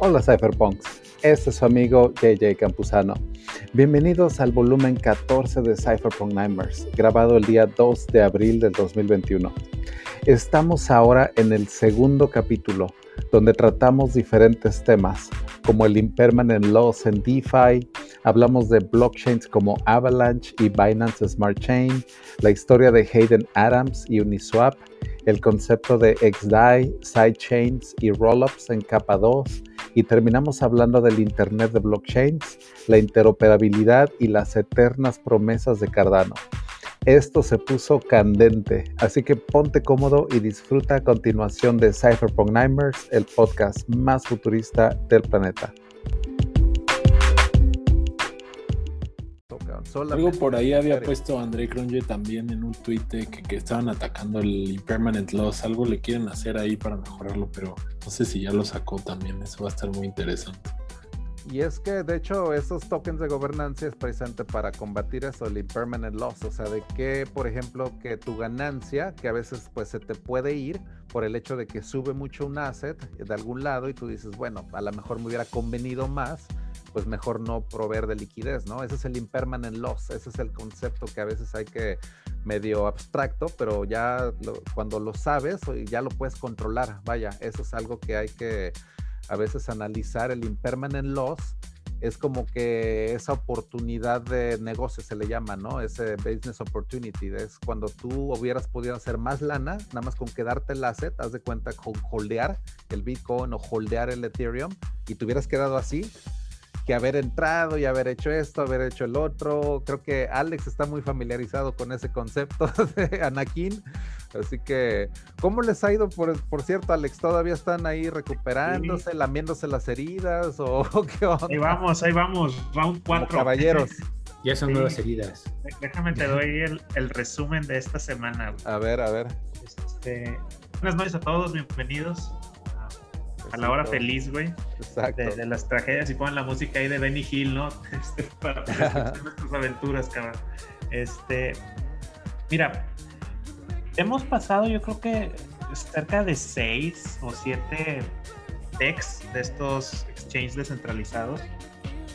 Hola Cypherpunks, este es su amigo JJ Campuzano. Bienvenidos al volumen 14 de Cypherpunk Nightmares, grabado el día 2 de abril del 2021. Estamos ahora en el segundo capítulo, donde tratamos diferentes temas, como el impermanent loss en DeFi, hablamos de blockchains como Avalanche y Binance Smart Chain, la historia de Hayden Adams y Uniswap, el concepto de XDAI, sidechains y rollups en capa 2 y terminamos hablando del Internet de blockchains, la interoperabilidad y las eternas promesas de Cardano. Esto se puso candente, así que ponte cómodo y disfruta a continuación de Cypherpunk Nightmares, el podcast más futurista del planeta. Algo por ahí había puesto André Cronje también en un tweet que, estaban atacando el Impermanent Loss. Algo le quieren hacer ahí para mejorarlo, pero no sé si ya lo sacó también. Eso va a estar muy interesante. Y es que de hecho esos tokens de gobernanza es precisamente para combatir eso, el impermanent loss, o sea, de que, por ejemplo, que tu ganancia, que a veces pues se te puede ir por el hecho de que sube mucho un asset de algún lado y tú dices, bueno, a lo mejor me hubiera convenido más pues mejor no proveer de liquidez, ¿no? Ese es el impermanent loss, ese es el concepto que a veces hay que medio abstracto, pero ya cuando lo sabes, ya lo puedes controlar. Vaya, eso es algo que hay que a veces analizar. El impermanent loss es como que esa oportunidad de negocio se le llama, ¿no? Ese business opportunity. Es cuando tú hubieras podido hacer más lana, nada más con quedarte el asset, haz de cuenta con holdear el Bitcoin o holdear el Ethereum y te hubieras quedado así, que haber entrado y haber hecho esto, haber hecho el otro. Creo que Alex está muy familiarizado con ese concepto de Anakin. Así que, ¿cómo les ha ido? Por, por cierto, Alex, ¿todavía están ahí recuperándose, lamiéndose las heridas o qué onda? Ahí vamos, ahí vamos, round 4. Caballeros. ya son nuevas heridas. Déjame te doy el, resumen de esta semana. A ver, a ver. Este, buenas noches a todos, bienvenidos a la hora feliz, güey. Exacto. De, las tragedias y ponen la música ahí de Benny Hill, ¿no? Este, para, nuestras aventuras, cabrón. Este, mira, hemos pasado, yo creo que cerca de seis o siete decks de estos exchanges descentralizados,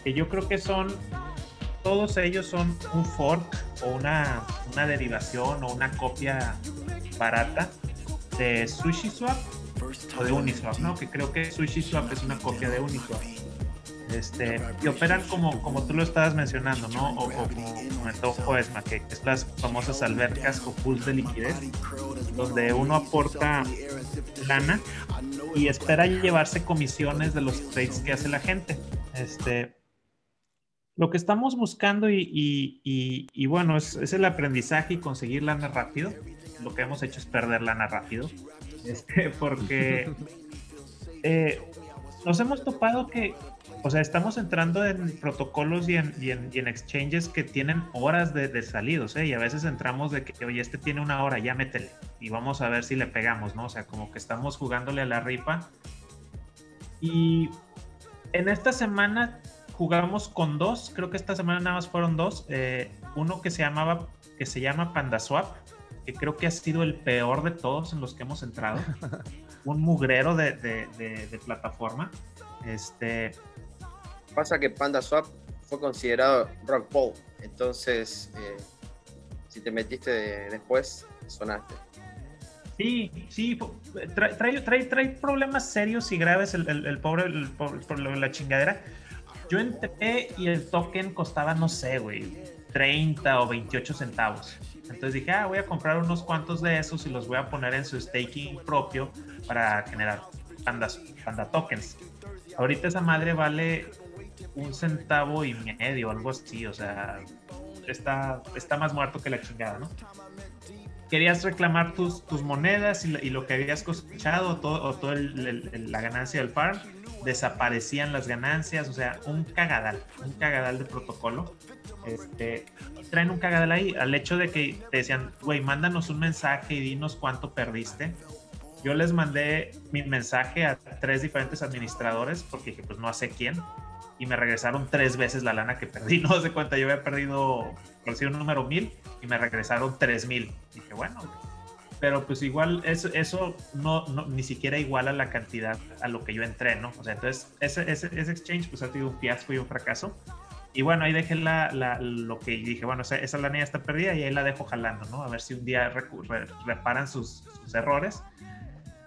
que yo creo que son, todos ellos son un fork o una, una derivación o una copia barata de SushiSwap o de Uniswap, ¿no? Que creo que SushiSwap es una copia de Uniswap. Este, y operan como, como tú lo estabas mencionando, ¿no? O, como comentó Esma, que es las famosas albercas o pools de liquidez, donde uno aporta lana y espera llevarse comisiones de los trades que hace la gente. Este, lo que estamos buscando y, y, y, bueno, es, es, el aprendizaje y conseguir lana rápido. Lo que hemos hecho es perder lana rápido. Este, porque eh, nos hemos topado que, o sea, estamos entrando en protocolos y en, y en, exchanges que tienen horas de, de salidos, ¿eh? Y a veces entramos de que, oye, este tiene una hora, ya métele. Y vamos a ver si le pegamos, ¿no? O sea, como que estamos jugándole a la ripa. Y en esta semana jugamos con dos, creo que esta semana nada más fueron dos. Eh, uno que se llamaba, que se llama PandaSwap, que creo que ha sido el peor de todos en los que hemos entrado. Un mugrero de, de, plataforma. Este. Pasa que PandaSwap fue considerado rock ball, entonces eh, si te metiste después, sonaste. Sí, sí, trae, trae, trae, problemas serios y graves el, el, pobre, el, la chingadera. Yo entré y el token costaba, no sé, güey, 30 o 28 centavos. Entonces dije, ah, voy a comprar unos cuantos de esos y los voy a poner en su staking propio para generar pandas, panda tokens. Ahorita esa madre vale un centavo y medio, algo así, o sea, está, está más muerto que la chingada, ¿no? Querías reclamar tus, tus monedas y, lo que habías cosechado todo, o toda la ganancia del farm, desaparecían las ganancias, o sea, un cagadal, un cagadal de protocolo. Este, traen un cagadal ahí al hecho de que te decían, güey, mándanos un mensaje y dinos cuánto perdiste. Yo les mandé mi mensaje a tres diferentes administradores porque dije, pues no sé quién. Y me regresaron tres veces la lana que perdí. No se cuenta, yo había perdido, por decir un número mil y me regresaron tres mil. Dije, bueno, pero pues igual eso, eso no, no, ni siquiera iguala la cantidad a lo que yo entré, ¿no? O sea, entonces ese, ese, ese exchange pues ha sido un fiasco y un fracaso. Y bueno, ahí dejé la, la, lo que dije, bueno, esa, esa lana ya está perdida y ahí la dejo jalando, ¿no? A ver si un día reparan sus, sus errores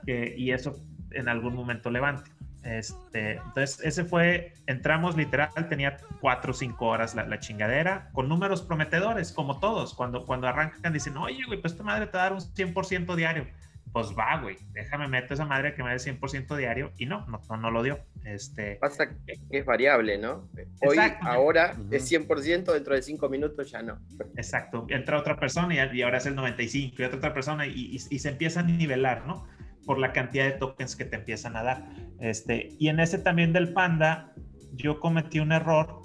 y eso en algún momento levante. Este, entonces, ese fue, entramos literal, tenía cuatro o cinco horas la, la, chingadera, con números prometedores, como todos. Cuando, cuando arrancan, dicen, oye, güey, pues esta madre te va a dar un 100% diario. Pues va, güey, déjame meter esa madre que me dé 100% diario. Y no, no, no, lo dio. Este, Pasa que es variable, ¿no? Hoy, ahora es 100%, dentro de cinco minutos ya no. Exacto. Entra otra persona y, ahora es el 95, y otra, otra persona y, y, y se empieza a nivelar, ¿no? Por la cantidad de tokens que te empiezan a dar. Este, y en ese también del Panda, yo cometí un error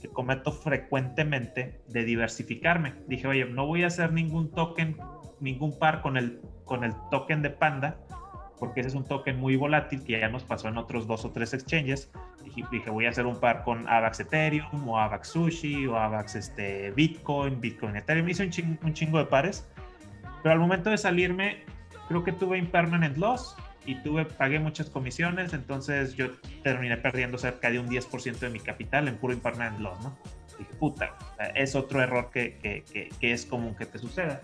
que cometo frecuentemente de diversificarme. Dije, oye, no voy a hacer ningún token, ningún par con el, con el token de Panda, porque ese es un token muy volátil que ya nos pasó en otros dos o tres exchanges. Dije, dije voy a hacer un par con AVAX Ethereum o AVAX Sushi o AVAX este, Bitcoin, Bitcoin Ethereum. Hice un, un chingo de pares. Pero al momento de salirme, creo que tuve impermanent loss y tuve, pagué muchas comisiones, entonces yo terminé perdiendo cerca de un 10% de mi capital en puro impermanent loss, ¿no? Dije, puta, es otro error que, que, que, es común que te suceda.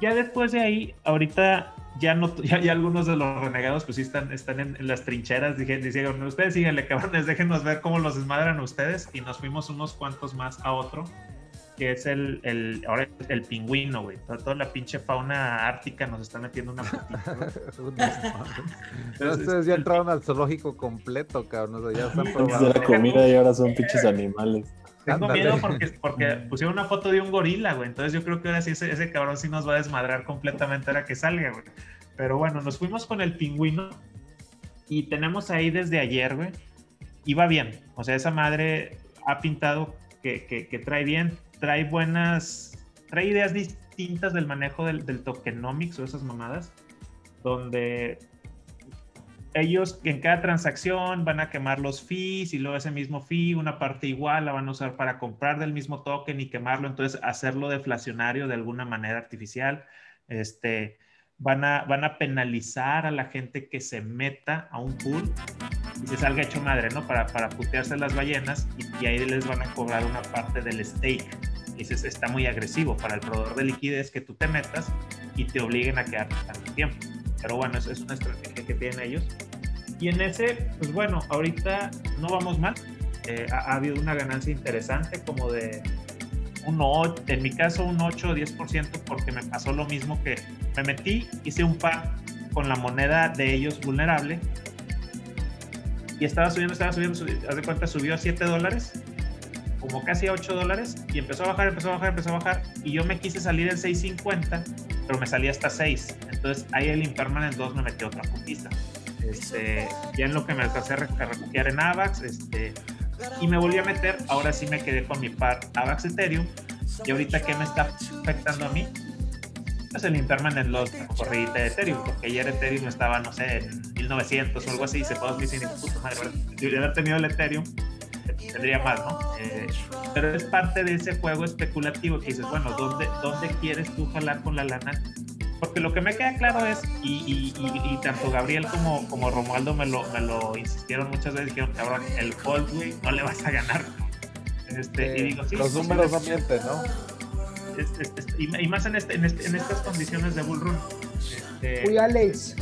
Ya después de ahí, ahorita ya no, ya, algunos de los renegados pues sí están, están en, las trincheras, dije, dijeron, ustedes síganle cabrones, déjenos ver cómo los desmadran ustedes y nos fuimos unos cuantos más a otro que es el, el ahora el pingüino, güey. Toda, la pinche fauna ártica nos está metiendo una Ustedes ya entraron al zoológico completo, cabrón. O sea, ya están probando. la comida y ahora son pinches animales. Tengo miedo porque, porque pusieron una foto de un gorila, güey. Entonces yo creo que ahora sí ese, ese cabrón sí nos va a desmadrar completamente ahora que salga, güey. Pero bueno, nos fuimos con el pingüino y tenemos ahí desde ayer, güey. Y va bien. O sea, esa madre ha pintado que, que, que trae bien trae buenas, trae ideas distintas del manejo del, tokenomics o esas mamadas, donde ellos en cada transacción van a quemar los fees y luego ese mismo fee, una parte igual la van a usar para comprar del mismo token y quemarlo, entonces hacerlo deflacionario de alguna manera artificial. Este, van a, van a penalizar a la gente que se meta a un pool y se salga hecho madre, ¿no? Para, para putearse las ballenas y, y ahí les van a cobrar una parte del stake dices, está muy agresivo para el proveedor de liquidez que tú te metas y te obliguen a quedarte tanto tiempo. Pero bueno, eso es una estrategia que tienen ellos. Y en ese, pues bueno, ahorita no vamos mal. Eh, ha, habido una ganancia interesante como de un 8, en mi caso un 8 o 10% porque me pasó lo mismo que me metí, hice un par con la moneda de ellos vulnerable y estaba subiendo, estaba subiendo, haz de cuenta, subió a 7 dólares como casi a 8 dólares y empezó a bajar, empezó a bajar, empezó a bajar y yo me quise salir en 6.50, pero me salí hasta 6. Entonces ahí el Impermanent 2 me metió otra putita. Este, ya en lo que me alcancé a refugiar en AVAX, este, y me volví a meter, ahora sí me quedé con mi par AVAX Ethereum. Y ahorita, ¿qué me está afectando a mí? Pues el Impermanent Loss, la corridita de Ethereum, porque ayer Ethereum estaba, no sé, en 1900 o algo así, y se puede decir, puta madre, de haber tenido el Ethereum, tendría más, ¿no? Eh, pero es parte de ese juego especulativo que dices, bueno, ¿dónde, ¿dónde quieres tú jalar con la lana? Porque lo que me queda claro es, y, y, tanto Gabriel como, como Romualdo me lo, me lo insistieron muchas veces, dijeron, cabrón, el Cold, güey, no le vas a ganar. Este, y digo, sí, los números no mienten, ¿no? y, más en, este, en, este, en, estas condiciones de Bull Run. Este, Uy, Alex.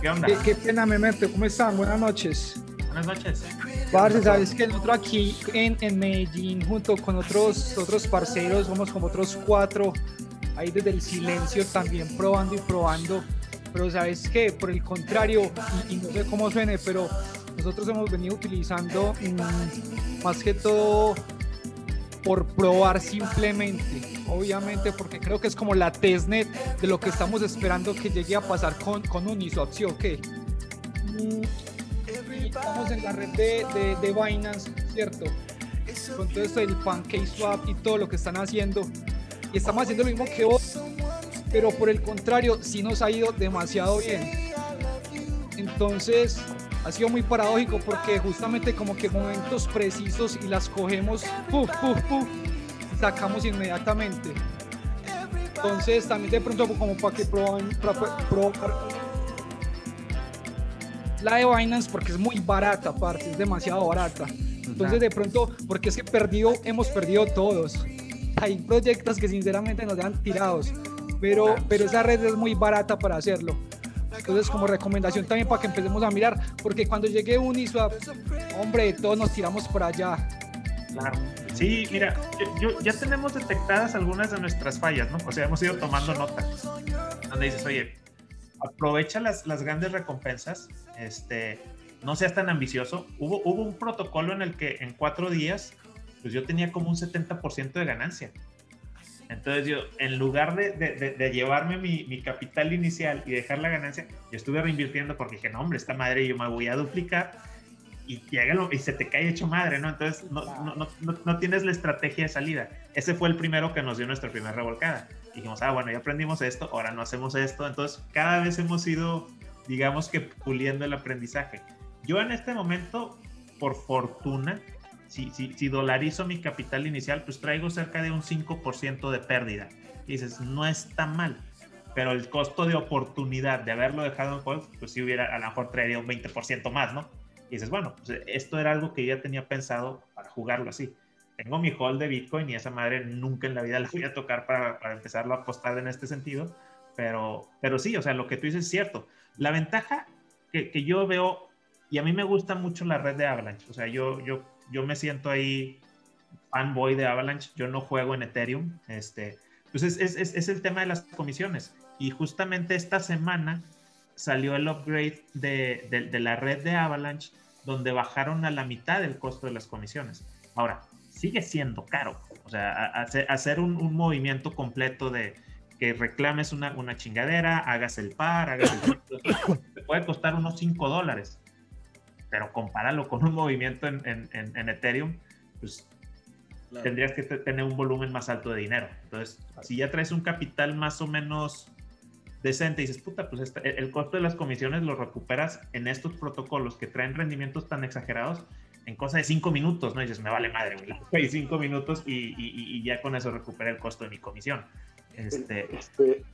¿Qué onda? Qué, pena me mete. ¿Cómo están? Buenas noches. Buenas noches. Parce, sabes que nosotros aquí en, en, Medellín, junto con otros, otros parceros, somos como otros cuatro, ahí desde el silencio también probando y probando. Pero sabes que, por el contrario, y, no sé cómo suene, pero nosotros hemos venido utilizando mm, más que todo por probar simplemente. Obviamente, porque creo que es como la testnet de lo que estamos esperando que llegue a pasar con, con Uniswap, ¿sí o qué? Mm, estamos en la red de, de, Binance, ¿cierto? Con todo esto del Pancake Swap y todo lo que están haciendo. Y estamos haciendo lo mismo que vos, pero por el contrario, sí nos ha ido demasiado bien. Entonces, ha sido muy paradójico porque justamente como que momentos precisos y las cogemos, puf, puf, puf, sacamos inmediatamente. Entonces también de pronto como para que proban, la de Binance porque es muy barata aparte, es demasiado barata. Entonces de pronto, porque es que perdido, hemos perdido todos. Hay proyectos que sinceramente nos dan tirados, pero, pero esa red es muy barata para hacerlo. Entonces, como recomendación también para que empecemos a mirar, porque cuando llegue Uniswap, hombre, todos nos tiramos por allá. Claro. Sí, mira, yo, ya tenemos detectadas algunas de nuestras fallas, ¿no? O sea, hemos ido tomando nota. Donde dices, oye, aprovecha las, las grandes recompensas, este, no seas tan ambicioso. Hubo, hubo un protocolo en el que en cuatro días, pues yo tenía como un 70% de ganancia. Entonces yo, en lugar de, de, llevarme mi, capital inicial y dejar la ganancia, yo estuve reinvirtiendo porque dije, no, hombre, esta madre yo me voy a duplicar y, y se te cae hecho madre, ¿no? Entonces no, no, no, no, tienes la estrategia de salida. Ese fue el primero que nos dio nuestra primera revolcada. Dijimos, ah, bueno, ya aprendimos esto, ahora no hacemos esto. Entonces cada vez hemos ido, digamos que puliendo el aprendizaje. Yo en este momento, por fortuna, si, si, si dolarizo mi capital inicial, pues traigo cerca de un 5% de pérdida. Y dices, no está mal. Pero el costo de oportunidad de haberlo dejado en hold, pues si hubiera, a lo mejor traería un 20% más, ¿no? Y dices, bueno, pues esto era algo que ya tenía pensado para jugarlo así. Tengo mi hold de Bitcoin y esa madre nunca en la vida la voy a tocar para, para empezarlo a apostar en este sentido. Pero, pero sí, o sea, lo que tú dices es cierto. La ventaja que, que yo veo, y a mí me gusta mucho la red de Avalanche, o sea, yo, yo yo me siento ahí fanboy de Avalanche, yo no juego en Ethereum, este, pues es, es, es, el tema de las comisiones. Y justamente esta semana salió el upgrade de, de, la red de Avalanche, donde bajaron a la mitad el costo de las comisiones. Ahora, sigue siendo caro. O sea, hacer, un, un, movimiento completo de que reclames una, una chingadera, hagas el par, hagas el... te puede costar unos 5 dólares pero compáralo con un movimiento en, en, en Ethereum, pues tendrías que tener un volumen más alto de dinero. Entonces, si ya traes un capital más o menos decente y dices, puta, pues este, el costo de las comisiones lo recuperas en estos protocolos que traen rendimientos tan exagerados en cosa de cinco minutos, ¿no? Y dices, me vale madre, güey, cinco minutos y, y, y, ya con eso recuperé el costo de mi comisión. Este... este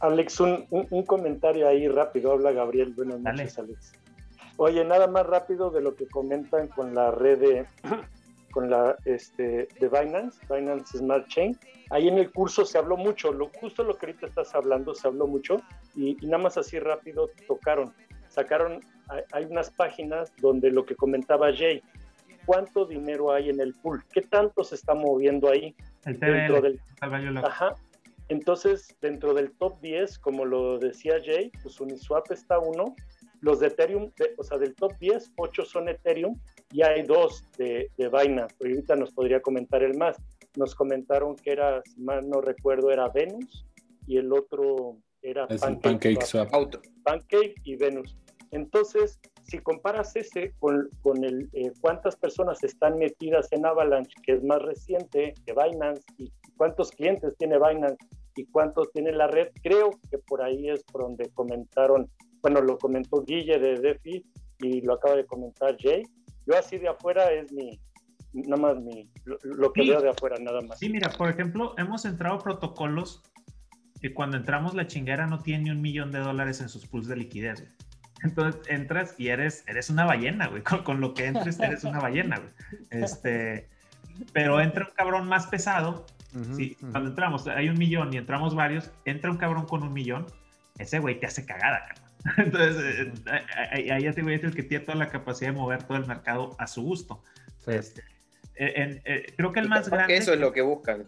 Alex, un, un, comentario ahí rápido, habla Gabriel. Buenas noches, Alex. Oye, nada más rápido de lo que comentan con la red de, con la este, de Binance, Binance Smart Chain. Ahí en el curso se habló mucho, lo, justo lo que ahorita estás hablando, se habló mucho y, nada más así rápido tocaron, sacaron, hay, unas páginas donde lo que comentaba Jay, cuánto dinero hay en el pool, qué tanto se está moviendo ahí. El dentro del, Ajá. Entonces, dentro del top 10, como lo decía Jay, pues Uniswap está uno, los de Ethereum, o sea, del top 10, 8 son Ethereum y hay dos de, de Binance. Ahorita nos podría comentar el más. Nos comentaron que era, si mal no recuerdo, era Venus y el otro era Pancake, Swap. Pancake y Venus. Entonces, si comparas ese con, con el eh, cuántas personas están metidas en Avalanche, que es más reciente que Binance, y cuántos clientes tiene Binance y cuántos tiene la red, creo que por ahí es por donde comentaron bueno, lo comentó Guille de DeFi y lo acaba de comentar Jay. Yo así de afuera es mi, nada más mi, lo, que veo de afuera, nada más. Sí, mira, por ejemplo, hemos entrado protocolos que cuando entramos la chinguera no tiene ni un millón de dólares en sus pools de liquidez. Entonces entras y eres, eres una ballena, güey. Con, lo que entres eres una ballena, güey. Este, pero entra un cabrón más pesado. sí, Cuando entramos, hay un millón y entramos varios, entra un cabrón con un millón, ese güey te hace cagada, cabrón. Entonces, eh, ahí ya te voy a decir que tiene toda la capacidad de mover todo el mercado a su gusto. Este, eh, eh, creo que el más grande. eso es lo que buscan.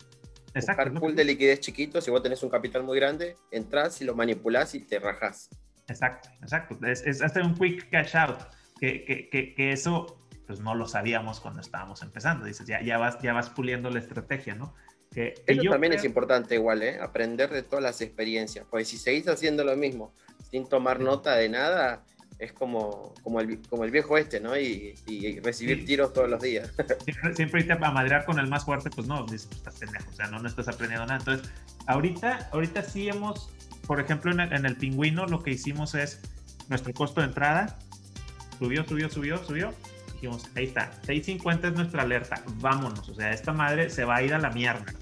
Exacto. Buscar pool de liquidez chiquito. Si vos tenés un capital muy grande, entras y lo manipulás y te rajás. Exacto, exacto. Es, es hasta un quick cash out. Que, que, que, eso pues no lo sabíamos cuando estábamos empezando. Dices, ya, ya, vas, ya vas puliendo la estrategia, ¿no? Que, Eso también es importante igual, ¿eh? aprender de todas las experiencias, porque si seguís haciendo lo mismo sin tomar nota de nada, es como, como, el, como el viejo este, ¿no? Y, recibir tiros todos los días. Siempre, siempre irte a madrear con el más fuerte, pues no, dices, pues estás pendejo, o sea, no, no estás aprendiendo nada. Entonces, ahorita, ahorita sí hemos, por ejemplo, en el, en el pingüino lo que hicimos es nuestro costo de entrada, subió, subió, subió, subió, dijimos, ahí está, 650 es nuestra alerta, vámonos, o sea, esta madre se va a ir a la mierda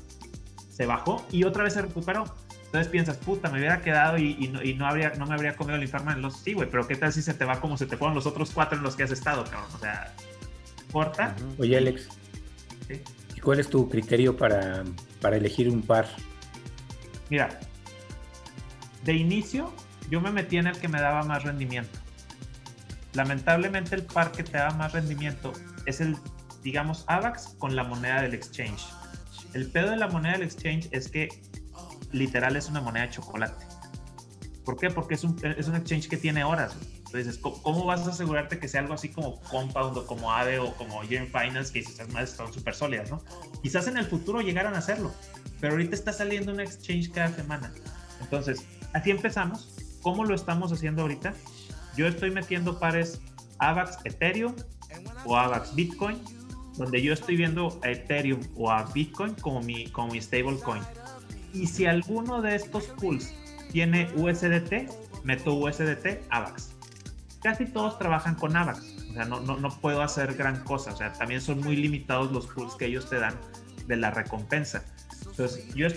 se bajó y otra vez se recuperó. Entonces piensas, puta, me hubiera quedado y, no, habría, no me habría comido el en los. Sí, güey, pero ¿qué tal si se te va como se te fueron los otros cuatro en los que has estado, cabrón? O sea, corta. Oye, Alex. ¿Y cuál es tu criterio para, para elegir un par? Mira, de inicio yo me metí en el que me daba más rendimiento. Lamentablemente el par que te da más rendimiento es el, digamos, AVAX con la moneda del exchange. El pedo de la moneda del exchange es que literal es una moneda de chocolate. ¿Por qué? Porque es un, es un exchange que tiene horas. Entonces, ¿cómo vas a asegurarte que sea algo así como Compound o como AVE o como Year Finance, que esas más son súper sólidas, ¿no? Quizás en el futuro llegaran a hacerlo, pero ahorita está saliendo un exchange cada semana. Entonces, así empezamos. ¿Cómo lo estamos haciendo ahorita? Yo estoy metiendo pares AVAX Ethereum o AVAX Bitcoin, donde yo estoy viendo a Ethereum o a Bitcoin como mi, como mi stablecoin y si alguno de estos pools tiene USDT, meto USDT AVAX. Casi todos trabajan con AVAX. O sea, no, no, no puedo hacer gran cosa. O sea, también son muy limitados los pools que ellos te dan de la recompensa. Entonces, yo,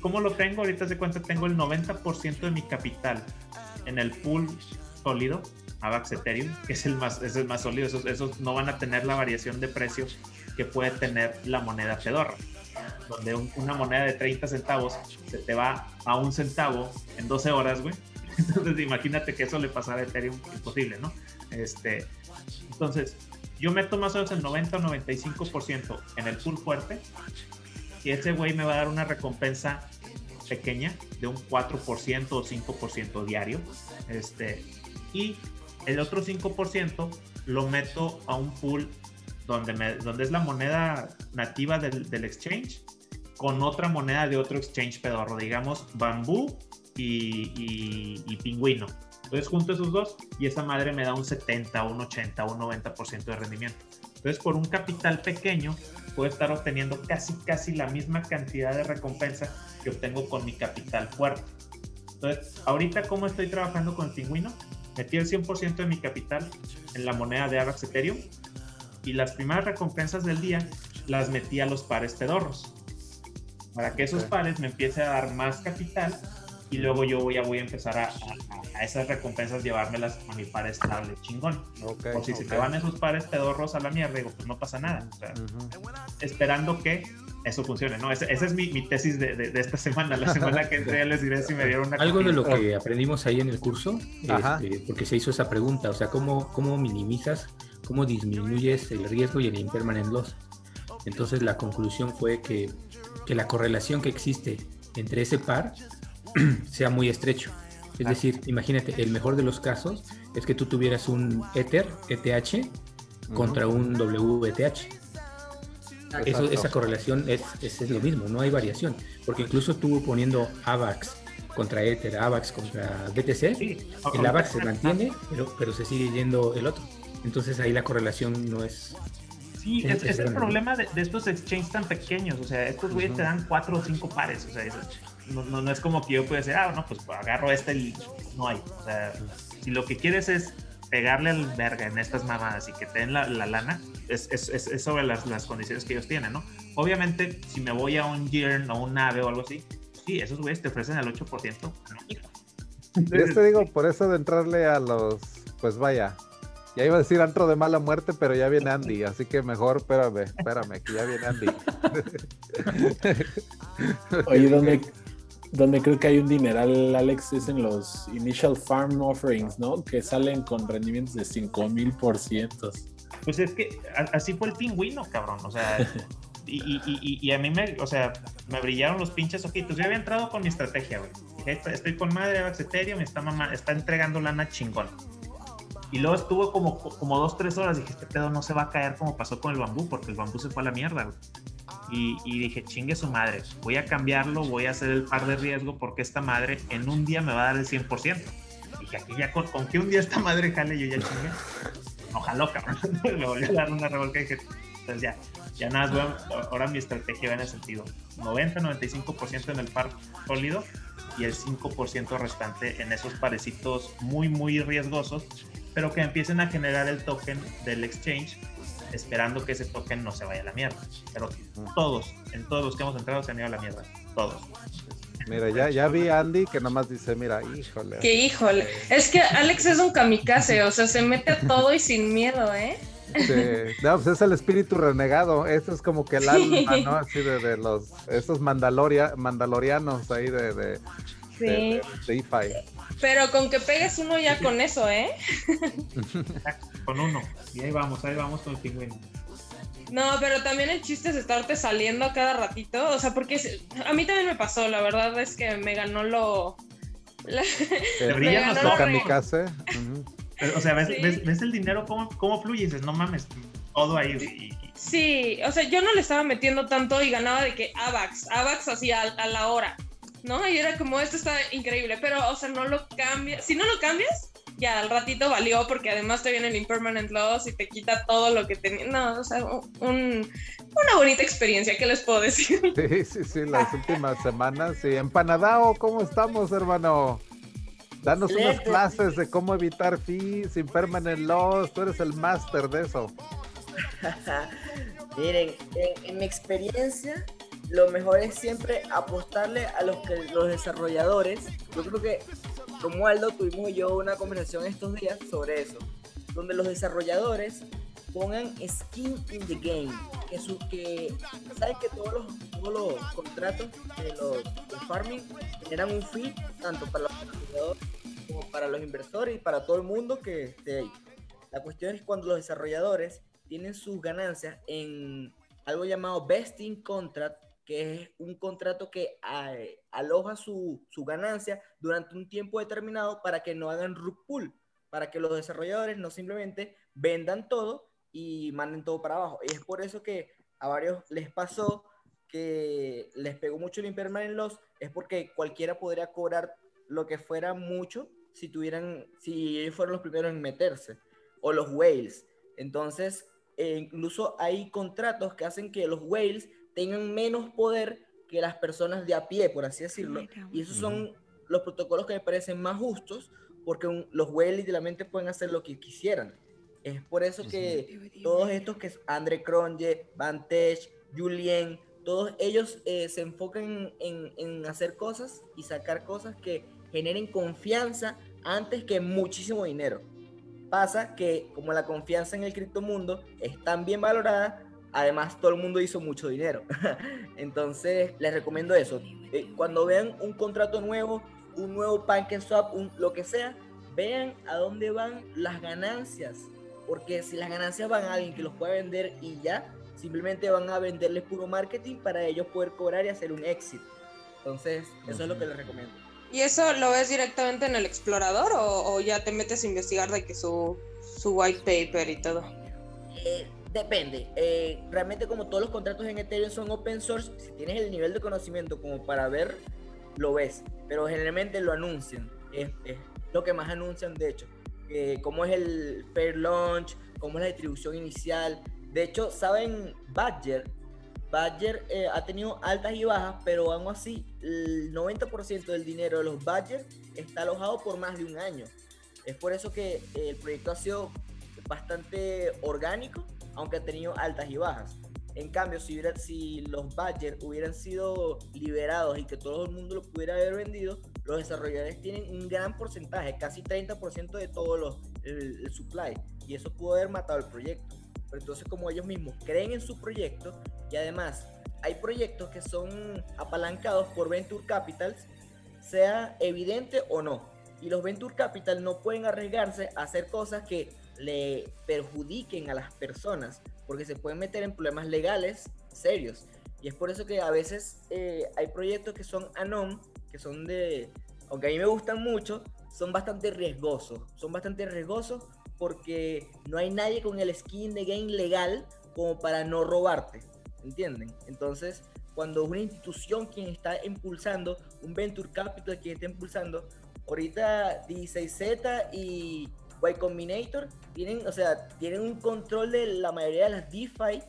¿cómo lo tengo? Ahorita se cuenta, tengo el 90% de mi capital en el pool sólido, AVAX Ethereum, que es el más, es el más sólido. Esos, esos no van a tener la variación de precio que puede tener la moneda Fedora donde una moneda de 30 centavos se te va a un centavo en 12 horas, güey. Entonces imagínate que eso le pasara a Ethereum, imposible, ¿no? Este, entonces, yo meto más o menos el 90 o 95% en el pool fuerte y ese güey me va a dar una recompensa pequeña de un 4% o 5% diario. Este, y el otro 5% lo meto a un pool donde, me, donde es la moneda nativa del, del exchange con otra moneda de otro exchange pedorro, digamos bambú y, y, pingüino. Entonces junto esos dos y esa madre me da un 70, un 80, un 90% de rendimiento. Entonces por un capital pequeño puedo estar obteniendo casi casi la misma cantidad de recompensa que obtengo con mi capital fuerte. Entonces ahorita cómo estoy trabajando con el pingüino, metí el 100% de mi capital en la moneda de Avax Ethereum y las primeras recompensas del día las metí a los pares pedorros para que esos pares me empiece a dar más capital y luego yo voy a, voy a empezar a, a, esas recompensas llevármelas a mi par estable chingón. Okay, Por si se te van esos pares pedorros a la mierda, digo, pues no pasa nada. Esperando que eso funcione, ¿no? Esa, es mi, mi tesis de, de, esta semana. La semana que entré les diré si me dieron una... Algo de lo que aprendimos ahí en el curso, este, porque se hizo esa pregunta, o sea, ¿cómo, cómo minimizas, cómo disminuyes el riesgo y el impermanent loss? Entonces la conclusión fue que que la correlación que existe entre ese par sea muy estrecho. Es ah. decir, imagínate, el mejor de los casos es que tú tuvieras un Ether, ETH, contra un WETH. esa correlación es, es, lo mismo, no hay variación. Porque incluso tú poniendo AVAX contra Ether, AVAX contra BTC, el AVAX se mantiene, pero, pero se sigue yendo el otro. Entonces ahí la correlación no es, Sí, es, el problema de, estos exchanges tan pequeños. O sea, estos güeyes te dan cuatro o cinco pares. O sea, no, no, es como que yo pueda decir, ah, no, pues agarro este y no hay. O sea, si lo que quieres es pegarle al verga en estas mamadas y que te den la, lana, es, es, es, sobre las, las, condiciones que ellos tienen, ¿no? Obviamente, si me voy a un Yearn o un AVE o algo así, sí, esos güeyes te ofrecen el 8%. Yo te digo, por eso de entrarle a los, pues vaya, ya iba a decir antro de mala muerte, pero ya viene Andy, así que mejor espérame, espérame, que ya viene Andy. Oye, donde, donde creo que hay un dineral, Alex, es en los initial farm offerings, ¿no? Que salen con rendimientos de 5000%. Pues es que así fue el pingüino, cabrón. O sea, y, y, y, a mí me, o sea, me brillaron los pinches ojitos. Yo había entrado con mi estrategia, güey. estoy con madre, Avax Ethereum, está, mamá, está entregando lana chingón y luego estuvo como, como dos, tres horas. Dije, este pedo no se va a caer como pasó con el bambú, porque el bambú se fue a la mierda, Y, y, dije, chingue su madre, voy a cambiarlo, voy a hacer el par de riesgo porque esta madre en un día me va a dar el 100%. Y aquí ya con, con que un día esta madre jale, yo ya chingue. Ojalá, cabrón. me volví a dar una revolca y dije, entonces ya, ya nada, ahora mi estrategia va en el sentido 90-95% en el par sólido y el 5% restante en esos parecitos muy, muy riesgosos pero que empiecen a generar el token del exchange esperando que ese token no se vaya a la mierda. Pero todos, en todos los que hemos entrado se han ido a la mierda. Todos. Mira, ya, ya vi a Andy que nomás dice, mira, híjole. Que híjole. Es que Alex es un kamikaze, o sea, se mete a todo y sin miedo, ¿eh? Sí. No, pues es el espíritu renegado. Eso es como que el alma, ¿no? Así de, los, esos mandaloria, mandalorianos ahí de, de, sí. Pero con que pegues uno ya con eso, ¿eh? con uno. Y ahí vamos, ahí vamos con el pingüino. No, pero también el chiste es estarte saliendo a cada ratito. O sea, porque a mí también me pasó, la verdad es que me ganó lo. La, me ganó lo kamikaze. o sea, ¿ves, ves, el dinero cómo, cómo fluye? Y dices, no mames, todo ahí. Sí, o sea, yo no le estaba metiendo tanto y ganaba de que AVAX, AVAX así a, a la hora. ¿No? Y era como, esto está increíble, pero, o sea, no lo cambias. Si no lo cambias, ya al ratito valió porque además te viene el impermanent loss y te quita todo lo que tenía. No, o sea, un, una bonita experiencia, ¿qué les puedo decir? Sí, sí, sí, las últimas semanas. Sí, empanadao, ¿cómo estamos, hermano? Danos unas clases de cómo evitar fees, impermanent loss. Tú eres el máster de eso. Miren, en mi experiencia, lo mejor es siempre apostarle a los que los desarrolladores. Yo creo que como Aldo tuvimos yo una conversación estos días sobre eso, donde los desarrolladores pongan skin in the game, que su, que saben que todos los, todos los contratos de los farming generan un fee tanto para los desarrolladores como para los inversores y para todo el mundo que esté ahí. La cuestión es cuando los desarrolladores tienen sus ganancias en algo llamado vesting contract que es un contrato que eh, aloja su, su, ganancia durante un tiempo determinado para que no hagan rug pull, para que los desarrolladores no simplemente vendan todo y manden todo para abajo. Y es por eso que a varios les pasó que les pegó mucho el impermanent loss, es porque cualquiera podría cobrar lo que fuera mucho si tuvieran, si ellos fueron los primeros en meterse, o los whales. Entonces, eh, incluso hay contratos que hacen que los whales tengan menos poder que las personas de a pie, por así decirlo. Y esos son los protocolos que me parecen más justos, porque los whales literalmente pueden hacer lo que quisieran. Es por eso que todos estos que es André Cronje, Vantage, Julien, todos ellos eh, se enfocan en, en, hacer cosas y sacar cosas que generen confianza antes que muchísimo dinero. Pasa que como la confianza en el criptomundo es tan bien valorada, Además, todo el mundo hizo mucho dinero. Entonces, les recomiendo eso. Eh, cuando vean un contrato nuevo, un nuevo PancakeSwap, un, lo que sea, vean a dónde van las ganancias. Porque si las ganancias van a alguien que los pueda vender y ya, simplemente van a venderles puro marketing para ellos poder cobrar y hacer un exit. Entonces, eso es lo que les recomiendo. ¿Y eso lo ves directamente en el explorador o, ya te metes a investigar de que su, su white paper y todo? Eh, Depende. Eh, realmente como todos los contratos en Ethereum son open source, si tienes el nivel de conocimiento como para ver, lo ves. Pero generalmente lo anuncian. Es, lo que más anuncian, de hecho. Eh, cómo es el fair launch, cómo es la distribución inicial. De hecho, saben, Badger, Badger eh, ha tenido altas y bajas, pero aún así, el 90% del dinero de los Badger está alojado por más de un año. Es por eso que el proyecto ha sido bastante orgánico aunque ha tenido altas y bajas. En cambio, si, hubiera, si los Badger hubieran sido liberados y que todo el mundo lo pudiera haber vendido, los desarrolladores tienen un gran porcentaje, casi 30% de todo los, el, supply. Y eso pudo haber matado el proyecto. Pero entonces, como ellos mismos creen en su proyecto y además hay proyectos que son apalancados por Venture Capitals, sea evidente o no. Y los Venture Capital no pueden arriesgarse a hacer cosas que le perjudiquen a las personas, porque se pueden meter en problemas legales serios. Y es por eso que a veces eh, hay proyectos que son anon, que son de, aunque a mí me gustan mucho, son bastante riesgosos. Son bastante riesgosos porque no hay nadie con el skin de game legal como para no robarte. ¿Entienden? Entonces, cuando una institución quien está impulsando, un venture capital quien está impulsando, ahorita 16Z y y Combinator tienen, o sea, tienen un control de la mayoría de las DeFi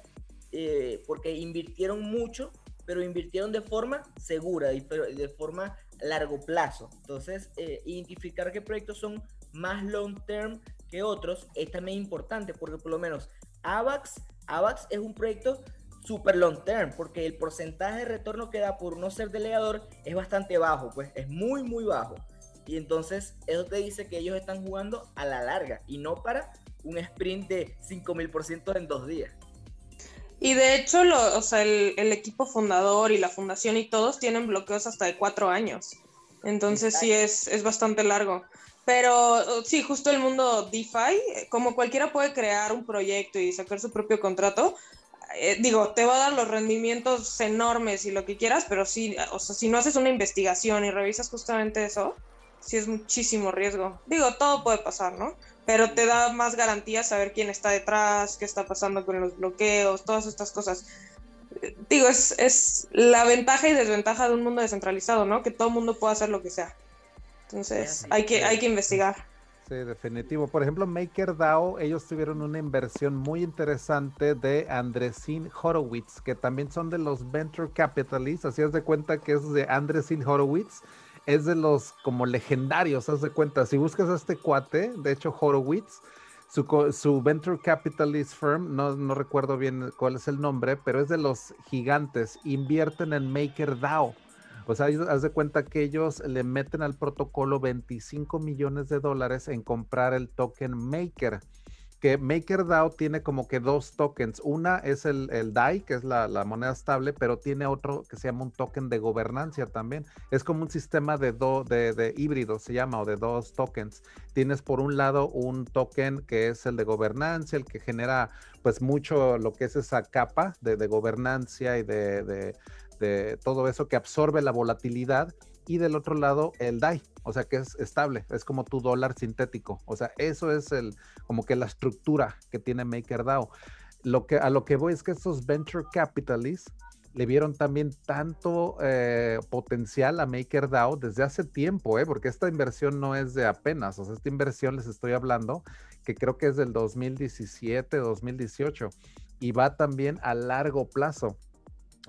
eh, porque invirtieron mucho, pero invirtieron de forma segura y de forma largo plazo. Entonces, eh, identificar qué proyectos son más long term que otros es también importante porque por lo menos AVAX, AVAX es un proyecto super long term, porque el porcentaje de retorno que da por no ser delegador es bastante bajo, pues es muy, muy bajo. Y entonces eso te dice que ellos están jugando a la larga y no para un sprint de 5000% en dos días. Y de hecho, lo, o sea, el, el, equipo fundador y la fundación y todos tienen bloqueos hasta de cuatro años. Entonces sí es, es bastante largo. Pero sí, justo el mundo DeFi, como cualquiera puede crear un proyecto y sacar su propio contrato, eh, digo, te va a dar los rendimientos enormes y lo que quieras, pero sí, o sea, si no haces una investigación y revisas justamente eso, sí es muchísimo riesgo. Digo, todo puede pasar, ¿no? Pero te da más garantía saber quién está detrás, qué está pasando con los bloqueos, todas estas cosas. Digo, es, es la ventaja y desventaja de un mundo descentralizado, ¿no? Que todo el mundo pueda hacer lo que sea. Entonces, hay que, hay que investigar. Sí, definitivo. Por ejemplo, MakerDAO, ellos tuvieron una inversión muy interesante de Andresin Horowitz, que también son de los venture capitalists. Así es de cuenta que es de Andresin Horowitz. Es de los como legendarios, haz de cuenta. Si buscas a este cuate, de hecho, Horowitz, su, su venture capitalist firm, no, no recuerdo bien cuál es el nombre, pero es de los gigantes. Invierten en MakerDAO pues haz de cuenta que ellos le meten al protocolo 25 millones de dólares en comprar el token Maker. Que MakerDAO tiene como que dos tokens. Una es el, el DAI, que es la, moneda estable, pero tiene otro que se llama un token de gobernancia también. Es como un sistema de, do, de, de híbrido, se llama, o de dos tokens. Tienes por un lado un token que es el de gobernancia, el que genera pues mucho lo que es esa capa de, de gobernancia y de, de todo eso que absorbe la volatilidad y del otro lado el DAI, o sea que es estable, es como tu dólar sintético, o sea, eso es el como que la estructura que tiene MakerDAO. Lo que a lo que voy es que estos venture capitalists le vieron también tanto eh, potencial a MakerDAO desde hace tiempo, ¿eh? porque esta inversión no es de apenas, o sea, esta inversión les estoy hablando que creo que es del 2017, 2018 y va también a largo plazo.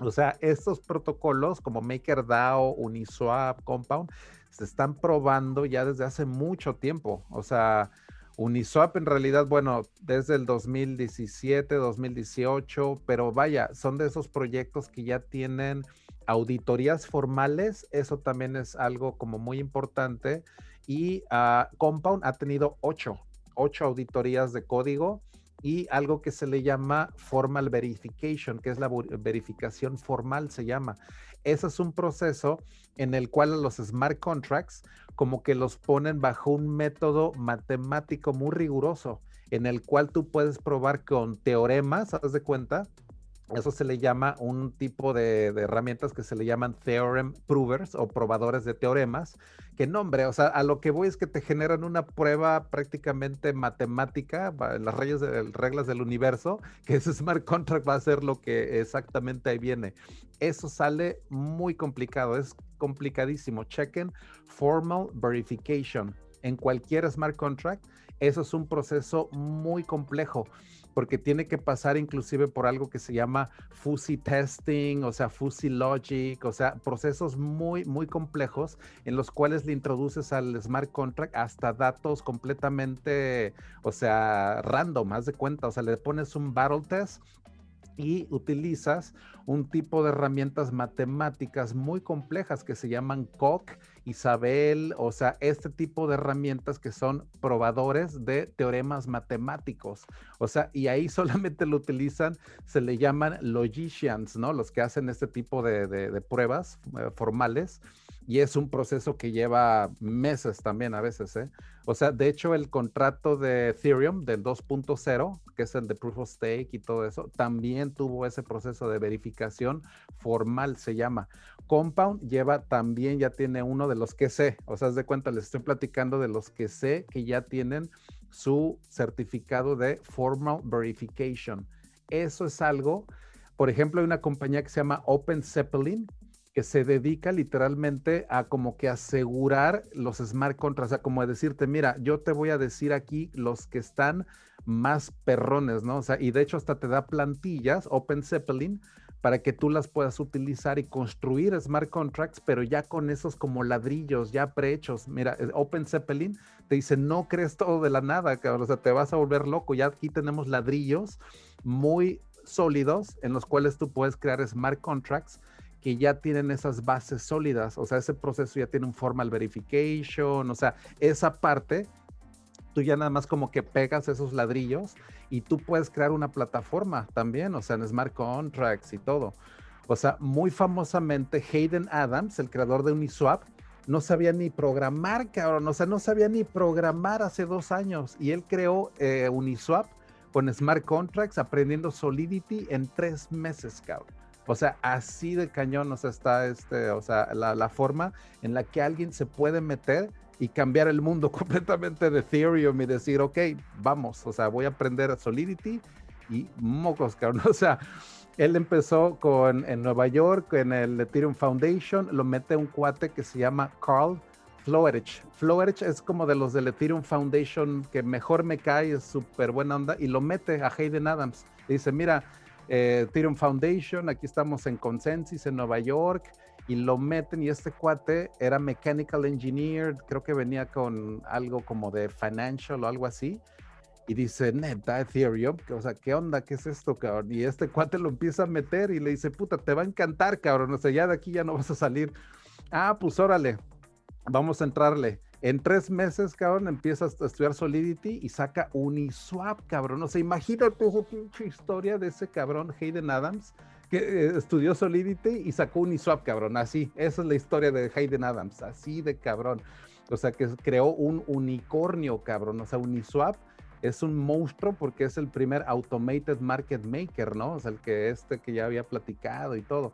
O sea, estos protocolos como MakerDAO, Uniswap, Compound, se están probando ya desde hace mucho tiempo. O sea, Uniswap en realidad, bueno, desde el 2017, 2018, pero vaya, son de esos proyectos que ya tienen auditorías formales. Eso también es algo como muy importante. Y uh, Compound ha tenido ocho, ocho auditorías de código y algo que se le llama formal verification, que es la verificación formal, se llama. Ese es un proceso en el cual los smart contracts como que los ponen bajo un método matemático muy riguroso, en el cual tú puedes probar con teoremas, ¿haz de cuenta? Eso se le llama un tipo de, herramientas que se le llaman theorem provers o probadores de teoremas. Que nombre, o sea, a lo que voy es que te generan una prueba prácticamente matemática, las reglas, reglas del universo, que ese smart contract va a ser lo que exactamente ahí viene. Eso sale muy complicado, es complicadísimo. Chequen formal verification en cualquier smart contract. Eso es un proceso muy complejo porque tiene que pasar inclusive por algo que se llama fuzzy testing, o sea, fuzzy logic, o sea, procesos muy, muy complejos en los cuales le introduces al smart contract hasta datos completamente, o sea, random, haz de cuenta, o sea, le pones un battle test y utilizas un tipo de herramientas matemáticas muy complejas que se llaman COC, Isabel, o sea, este tipo de herramientas que son probadores de teoremas matemáticos. O sea, y ahí solamente lo utilizan, se le llaman logicians, ¿no? Los que hacen este tipo de, pruebas eh, formales y es un proceso que lleva meses también a veces, ¿eh? O sea, de hecho el contrato de Ethereum del 2.0, que es el de Proof of Stake y todo eso, también tuvo ese proceso de verificación formal, se llama. Compound lleva también, ya tiene uno de los que sé, o sea, de cuenta, les estoy platicando de los que sé que ya tienen su certificado de Formal Verification. Eso es algo, por ejemplo, hay una compañía que se llama Open Zeppelin, que se dedica literalmente a como que asegurar los smart contracts, o sea, como decirte, mira, yo te voy a decir aquí los que están más perrones, ¿no? O sea, y de hecho hasta te da plantillas, Open Zeppelin, para que tú las puedas utilizar y construir smart contracts, pero ya con esos como ladrillos ya prehechos. Mira, eh, Open Zeppelin te dice, no crees todo de la nada, cabrón, o sea, te vas a volver loco, ya aquí tenemos ladrillos muy sólidos en los cuales tú puedes crear smart contracts que ya tienen esas bases sólidas, o sea, ese proceso ya tiene un formal verification, o sea, esa parte, tú ya nada más como que pegas esos ladrillos y tú puedes crear una plataforma también, o sea, en smart contracts y todo. O sea, muy famosamente Hayden Adams, el creador de Uniswap, no sabía ni programar, cabrón, o sea, no sabía ni programar hace dos años y él creó eh, Uniswap con smart contracts aprendiendo Solidity en tres meses, cabrón. O sea, así de cañón, o sea, está este, o sea, la, forma en la que alguien se puede meter y cambiar el mundo completamente de Ethereum y decir, ok, vamos, o sea, voy a aprender Solidity y mocos, cabrón. O sea, él empezó con en Nueva York, en el Ethereum Foundation, lo mete un cuate que se llama Carl Floerich. Floerich es como de los del Ethereum Foundation que mejor me cae, es súper buena onda, y lo mete a Hayden Adams. Y dice, mira, eh, Ethereum Foundation, aquí estamos en Consensus en Nueva York, y lo meten y este cuate era mechanical engineer, creo que venía con algo como de financial o algo así. Y dice, neta, Ethereum, o sea, ¿qué onda? ¿Qué es esto, cabrón? Y este cuate lo empieza a meter y le dice, puta, te va a encantar, cabrón. O sea, ya de aquí ya no vas a salir. Ah, pues órale, vamos a entrarle. En tres meses, cabrón, empiezas a estudiar Solidity y saca Uniswap, cabrón. O sea, imagínate esa pinche historia de ese cabrón, Hayden Adams, que eh, estudió Solidity y sacó Uniswap, cabrón. Así, esa es la historia de Hayden Adams, así de cabrón. O sea, que creó un unicornio, cabrón. O sea, Uniswap es un monstruo porque es el primer automated market maker, ¿no? O sea, el que este que ya había platicado y todo.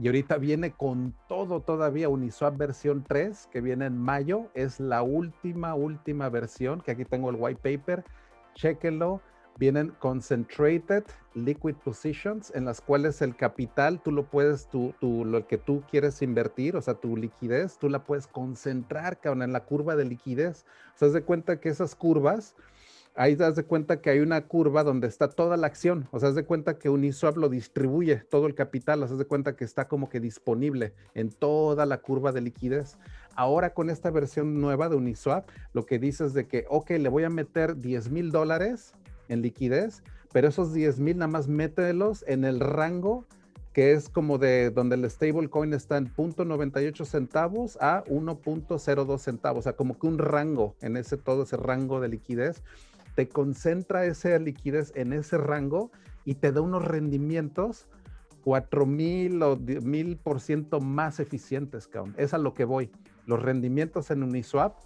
Y ahorita viene con todo todavía Uniswap versión 3, que viene en mayo. Es la última, última versión, que aquí tengo el white paper. Chequenlo. Vienen concentrated liquid positions, en las cuales el capital tú lo puedes, tú, tú, lo que tú quieres invertir, o sea, tu liquidez, tú la puedes concentrar, cabrón, en la curva de liquidez. O sea, de cuenta que esas curvas ahí das de cuenta que hay una curva donde está toda la acción. O sea, haz de cuenta que Uniswap lo distribuye todo el capital. O sea, de cuenta que está como que disponible en toda la curva de liquidez. Ahora con esta versión nueva de Uniswap, lo que dices de que, ok, le voy a meter 10 mil dólares en liquidez, pero esos 10 mil nada más mételos en el rango que es como de donde el stablecoin está en 0.98 centavos a 1.02 centavos, o sea, como que un rango en ese todo ese rango de liquidez te concentra esa liquidez en ese rango y te da unos rendimientos 4000 o 1000% más eficientes, cabrón. Es a lo que voy. Los rendimientos en Uniswap,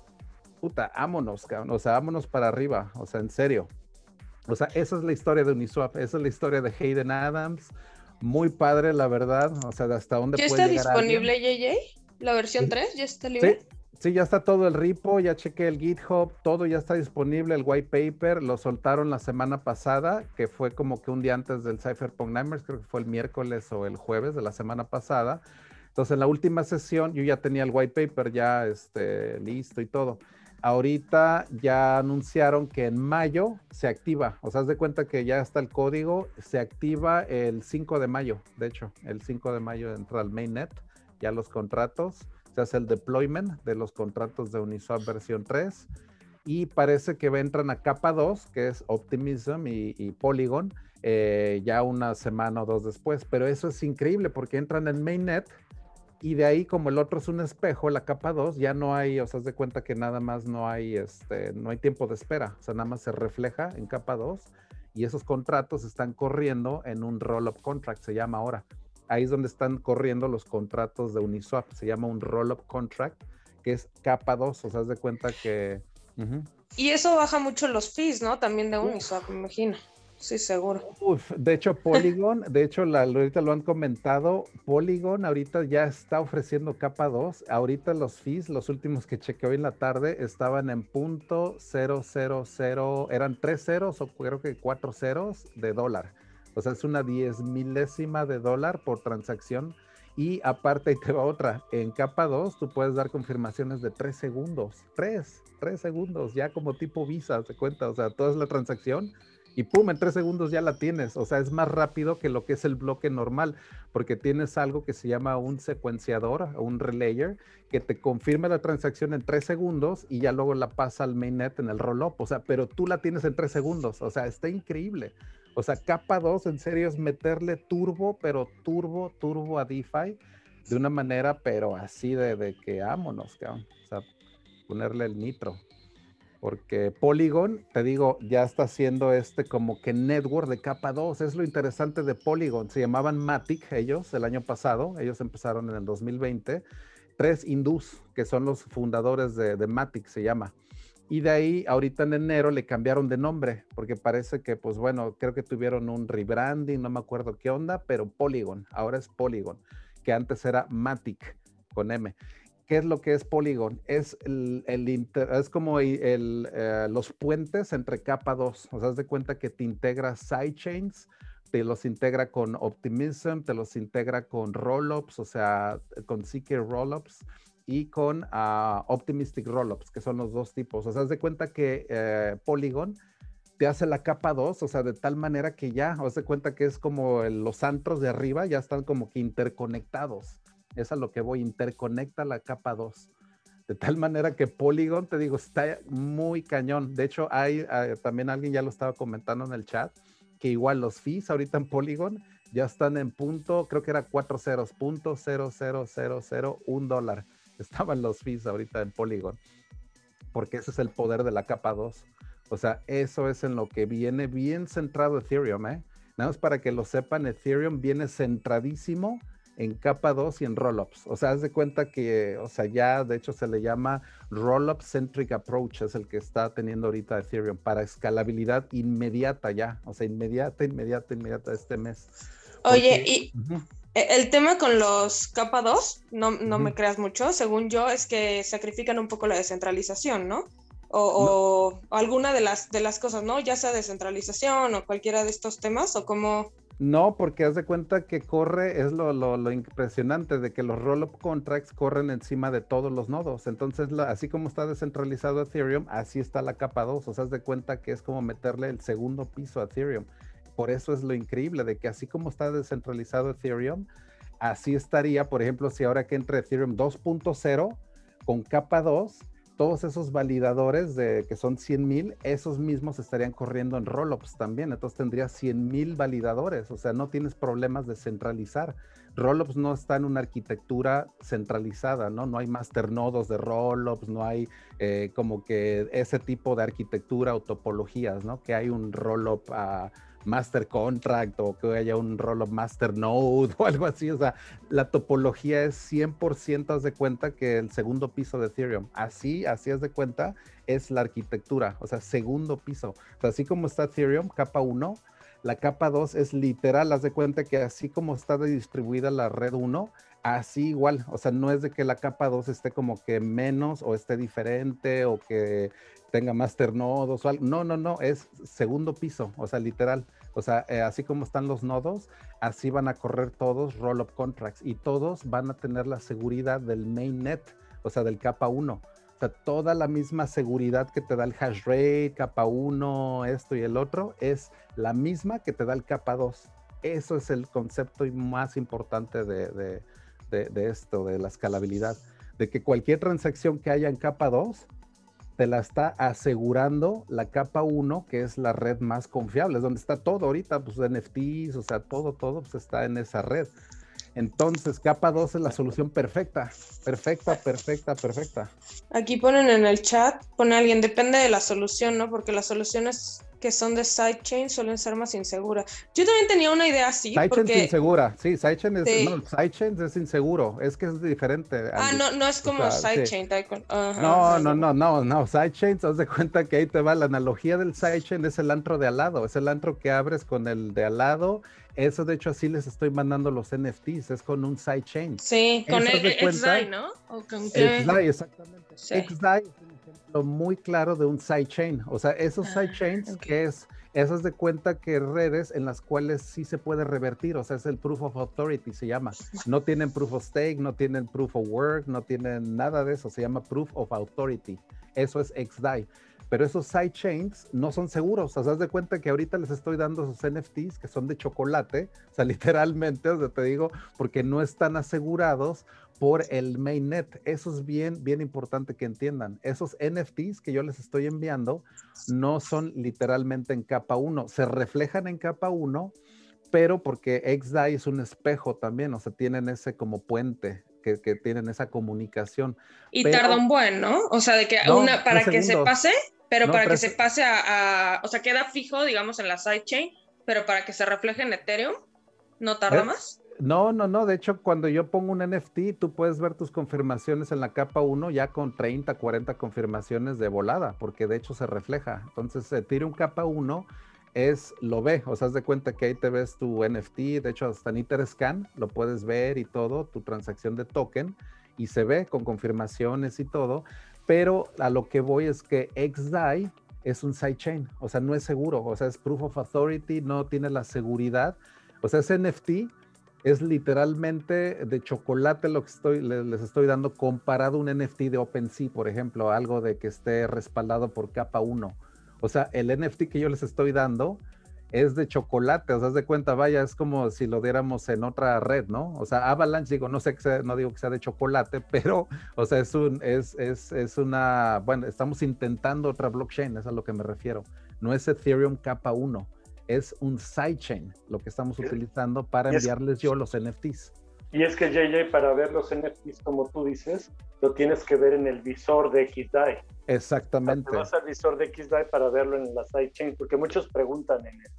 puta, vámonos, cabrón. O sea, vámonos para arriba. O sea, en serio. O sea, esa es la historia de Uniswap. Esa es la historia de Hayden Adams. Muy padre, la verdad. O sea, de hasta dónde ¿Ya está disponible, JJ? ¿La versión 3 ya está libre? Sí, Sí, ya está todo el repo, ya chequé el GitHub, todo ya está disponible, el white paper, lo soltaron la semana pasada, que fue como que un día antes del Cypherpunk Nightmares, creo que fue el miércoles o el jueves de la semana pasada. Entonces, en la última sesión yo ya tenía el white paper ya este, listo y todo. Ahorita ya anunciaron que en mayo se activa, o sea, haz de cuenta que ya está el código, se activa el 5 de mayo, de hecho, el 5 de mayo entra al mainnet, ya los contratos se hace el deployment de los contratos de Uniswap versión 3 y parece que entran a capa 2, que es Optimism y, Polygon, eh, ya una semana o dos después. Pero eso es increíble porque entran en mainnet y de ahí como el otro es un espejo, la capa 2, ya no hay, o sea, de cuenta que nada más no hay, este, no hay tiempo de espera, o sea, nada más se refleja en capa 2 y esos contratos están corriendo en un roll-up contract, se llama ahora ahí es donde están corriendo los contratos de Uniswap. Se llama un roll-up contract, que es capa 2. O sea, haz de cuenta que. Y eso baja mucho los fees, ¿no? También de Uniswap, me imagino. Sí, seguro. de hecho, Polygon, de hecho, la, ahorita lo han comentado, Polygon ahorita ya está ofreciendo capa 2. Ahorita los fees, los últimos que chequeé hoy en la tarde, estaban en punto 000, eran tres ceros o creo que cuatro ceros de dólar. O sea, es una diez milésima de dólar por transacción. Y aparte, te va otra. En capa 2, tú puedes dar confirmaciones de 3 segundos. 3, 3 segundos, ya como tipo Visa, se cuenta. O sea, toda es la transacción y pum, en 3 segundos ya la tienes. O sea, es más rápido que lo que es el bloque normal, porque tienes algo que se llama un secuenciador, un relayer, que te confirma la transacción en 3 segundos y ya luego la pasa al mainnet en el roll-up. O sea, pero tú la tienes en 3 segundos. O sea, está increíble. O sea, capa 2 en serio es meterle turbo, pero turbo, turbo a DeFi de una manera, pero así de, de que vámonos, cabrón. O sea, ponerle el nitro. Porque Polygon, te digo, ya está haciendo este como que network de capa 2. Es lo interesante de Polygon. Se llamaban Matic ellos el año pasado. Ellos empezaron en el 2020. Tres hindús, que son los fundadores de, de Matic, se llama. Y de ahí, ahorita en enero le cambiaron de nombre, porque parece que, pues bueno, creo que tuvieron un rebranding, no me acuerdo qué onda, pero Polygon, ahora es Polygon, que antes era Matic con M. ¿Qué es lo que es Polygon? Es, el, es como el, eh, los puentes entre capa 2. O sea, haz de cuenta que te integra sidechains, te los integra con Optimism, te los integra con Rollups, o sea, con CK Rollups y con uh, Optimistic Rollups, que son los dos tipos. O sea, haz de cuenta que eh, Polygon te hace la capa 2, o sea, de tal manera que ya, haz de cuenta que es como los antros de arriba, ya están como que interconectados. Es a lo que voy, interconecta la capa 2. De tal manera que Polygon, te digo, está muy cañón. De hecho, hay ah, también alguien ya lo estaba comentando en el chat, que igual los fees ahorita en Polygon ya están en punto, creo que era 4 ceros, punto 00001 dólar estaban los fees ahorita en Polygon, porque ese es el poder de la capa 2. O sea, eso es en lo que viene bien centrado Ethereum, ¿eh? Nada más para que lo sepan, Ethereum viene centradísimo en capa 2 y en rollups. O sea, haz de cuenta que, o sea, ya de hecho se le llama rollup centric approach, es el que está teniendo ahorita Ethereum para escalabilidad inmediata ya, o sea, inmediata, inmediata, inmediata este mes. Oye, y e, el tema con los capa 2, no, no me creas mucho, según yo, es que sacrifican un poco la descentralización, ¿no? O, alguna de las, de las cosas, ¿no? Ya sea descentralización o cualquiera de estos temas, o cómo... No, porque haz de cuenta que corre, es lo, lo, lo impresionante de que los roll-up contracts corren encima de todos los nodos. Entonces, así como está descentralizado Ethereum, así está la capa 2. O sea, haz de cuenta que es como meterle el segundo piso a Ethereum. Por eso es lo increíble de que así como está descentralizado Ethereum, así estaría, por ejemplo, si ahora que entre Ethereum 2.0 con capa 2, todos esos validadores de que son 100 mil, esos mismos estarían corriendo en rollups también. Entonces tendría 100 mil validadores. O sea, no tienes problemas de centralizar. Rollups no está en una arquitectura centralizada, ¿no? No hay masternodos de rollups, no hay eh, como que ese tipo de arquitectura o topologías, ¿no? Que hay un rollup a master contract o que haya un rol of master node o algo así. O sea, la topología es 100% haz de cuenta que el segundo piso de Ethereum. Así, así haz de cuenta es la arquitectura. O sea, segundo piso. O sea, así como está Ethereum, capa 1, la capa 2 es literal, haz de cuenta que así como está distribuida la red 1, así igual, o sea, no es de que la capa 2 esté como que menos o esté diferente o que tenga masternodos o algo. No, no, no, es segundo piso, o sea, literal. O sea, eh, así como están los nodos, así van a correr todos roll-up contracts y todos van a tener la seguridad del mainnet, o sea, del capa 1. O sea, toda la misma seguridad que te da el hash rate, capa 1, esto y el otro, es la misma que te da el capa 2. Eso es el concepto más importante de esto, de la escalabilidad. De que cualquier transacción que haya en capa 2 te la está asegurando la capa 1, que es la red más confiable, es donde está todo ahorita, pues NFTs, o sea, todo, todo pues está en esa red. Entonces, capa 2 es la solución perfecta, perfecta, perfecta, perfecta. Aquí ponen en el chat, pone alguien, depende de la solución, ¿no? Porque la solución es que son de sidechain suelen ser más inseguras. Yo también tenía una idea así. Sidechain porque... es insegura, sí, sidechain es, no, sidechain es inseguro, es que es diferente. Ah, no, no es como sidechain. no, no, no, no, no, sidechain, haz de cuenta que ahí te va la analogía del sidechain, es el antro de al lado, es el antro que abres con el de al lado. Eso, de hecho, así les estoy mandando los NFTs, es con un sidechain. Sí, con el XDAI, ¿no? ¿O con XDAI, exactamente. Sí. XDAI muy claro de un sidechain. O sea, esos ah, sidechains que es, esas de cuenta que redes en las cuales sí se puede revertir. O sea, es el proof of authority, se llama. No tienen proof of stake, no tienen proof of work, no tienen nada de eso. Se llama proof of authority. Eso es XDAI. Pero esos sidechains no son seguros. O sea, haz de cuenta que ahorita les estoy dando esos NFTs que son de chocolate, o sea, literalmente, o sea, te digo, porque no están asegurados por el mainnet. Eso es bien, bien importante que entiendan. Esos NFTs que yo les estoy enviando no son literalmente en capa 1, se reflejan en capa 1, pero porque XDAI es un espejo también, o sea, tienen ese como puente. Que, tienen esa comunicación. Y tarda un buen, ¿no? O sea, de que una, para que se pase, pero para que se pase a, o sea, queda fijo, digamos, en la sidechain, pero para que se refleje en Ethereum, ¿no tarda más? No, no, no. De hecho, cuando yo pongo un NFT, tú puedes ver tus confirmaciones en la capa 1 ya con 30, 40 confirmaciones de volada, porque de hecho se refleja. Entonces, Ethereum capa 1 es, lo ve, o sea, haz de cuenta que ahí te ves tu NFT, de hecho, hasta en Etherscan lo puedes ver y todo, tu transacción de token, y se ve con confirmaciones y todo, pero a lo que voy es que XDAI es un sidechain, o sea, no es seguro, o sea, es proof of authority, no tiene la seguridad, o sea, ese NFT es literalmente de chocolate lo que estoy, les, estoy dando comparado a un NFT de OpenSea, por ejemplo, algo de que esté respaldado por capa 1. O sea, el NFT que yo les estoy dando es de chocolate, o sea, de cuenta, vaya, es como si lo diéramos en otra red, ¿no? O sea, Avalanche, digo, no sé que sea, no digo que sea de chocolate, pero, o sea, es un, es, es, es una, bueno, estamos intentando otra blockchain, es a lo que me refiero. No es Ethereum capa 1 es un sidechain lo que estamos utilizando para enviarles yo los NFTs. Y es que JJ, para ver los NFTs como tú dices, lo tienes que ver en el visor de XDAI. Exactamente. te vas al visor de XDAI para verlo en la sidechain, porque muchos preguntan en el,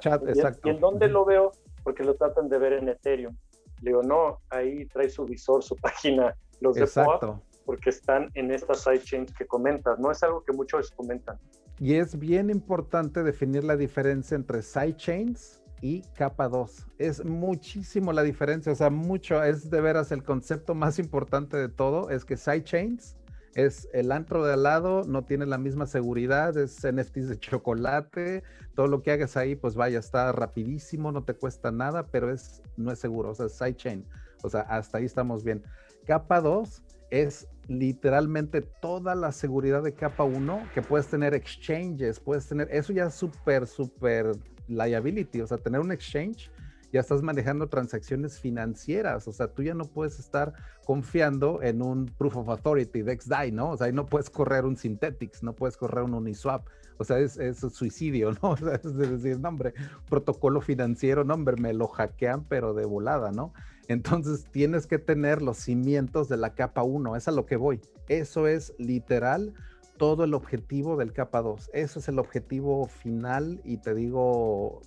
chat. exacto. ¿Y en dónde lo veo? Porque lo tratan de ver en Ethereum. Le digo, no, ahí trae su visor, su página, los de Exacto. porque están en estas sidechains que comentas. No es algo que muchos comentan. Y es bien importante definir la diferencia entre sidechains y capa 2. Es muchísimo la diferencia, o sea, mucho, es de veras el concepto más importante de todo, es que sidechains es el antro de al lado, no tiene la misma seguridad, es NFTs de chocolate, todo lo que hagas ahí, pues vaya, está rapidísimo, no te cuesta nada, pero es, no es seguro, o sea, sidechain, o sea, hasta ahí estamos bien. Capa 2 es literalmente toda la seguridad de capa 1 que puedes tener exchanges, puedes tener, eso ya es súper, súper liability, o sea, tener un exchange, ya estás manejando transacciones financieras, o sea, tú ya no puedes estar confiando en un proof of authority de XDAI, ¿no? O sea, ahí no puedes correr un Synthetics, no puedes correr un Uniswap, o sea, es, suicidio, ¿no? O sea, es decir, no, hombre, protocolo financiero, no, hombre, me lo hackean, pero de volada, ¿no? Entonces tienes que tener los cimientos de la capa 1, es a lo que voy. Eso es literal todo el objetivo del capa 2. Eso es el objetivo final y te digo,